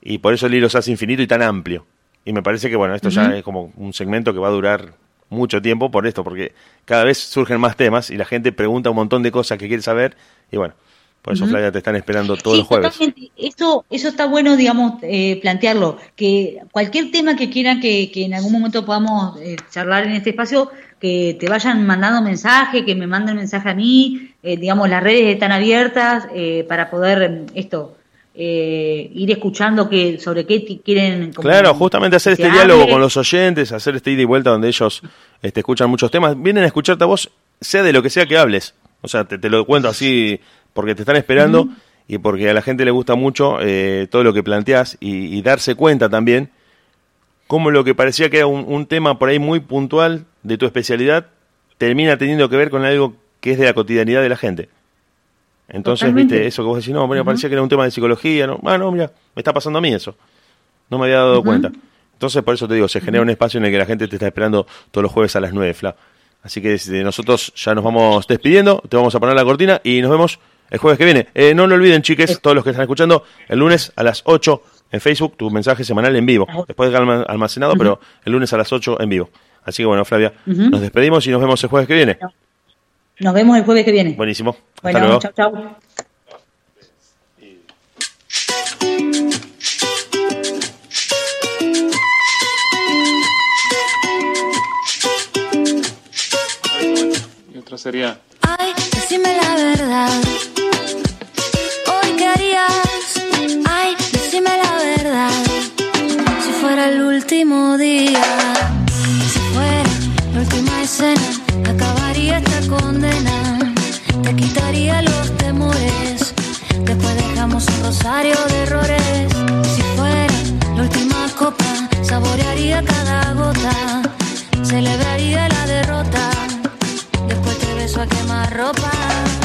y por eso el hilo se hace infinito y tan amplio. Y me parece que, bueno, esto ya es como un segmento que va a durar mucho tiempo por esto, porque cada vez surgen más temas y la gente pregunta un montón de cosas que quiere saber, y bueno, por eso, Flavia, te están esperando todos los jueves. Eso, eso está bueno, digamos, eh, plantearlo. Que cualquier tema que quieran que, en algún momento podamos eh, charlar en este espacio, que te vayan mandando mensaje, que me manden mensaje a mí. Eh, digamos, las redes están abiertas para poder esto ir escuchando que sobre qué quieren. Claro, justamente hacer este diálogo con los oyentes, hacer este ida y vuelta donde ellos este, escuchan muchos temas. Vienen a escucharte a vos, sea de lo que sea que hables. O sea, te, te lo cuento así porque te están esperando y porque a la gente le gusta mucho eh, todo lo que planteas y, darse cuenta también cómo lo que parecía que era un, tema por ahí muy puntual de tu especialidad termina teniendo que ver con algo que es de la cotidianidad de la gente. Entonces, viste, eso que vos decís, no, bueno, parecía que era un tema de psicología, no, ah, no, mira, me está pasando a mí eso. No me había dado cuenta. Entonces, por eso te digo, se genera un espacio en el que la gente te está esperando todos los jueves a las 9, Fla. Así que nosotros ya nos vamos despidiendo, te vamos a poner la cortina y nos vemos el jueves que viene. Eh, no lo olviden, chiques, todos los que están escuchando, el lunes a las 8 en Facebook, tu mensaje semanal en vivo. Después de almacenado, pero el lunes a las 8 en vivo. Así que bueno, Flavia, nos despedimos y nos vemos el jueves que viene. Nos vemos el jueves que viene. Buenísimo. Hasta bueno, chao, chao. Y otra sería... Ay, decime la verdad. el último día. Si fuera la última escena, acabaría esta condena. Te quitaría los temores. Después dejamos un rosario de errores. Si fuera la última copa, saborearía cada gota. Celebraría la derrota. Beso a quemar ropa.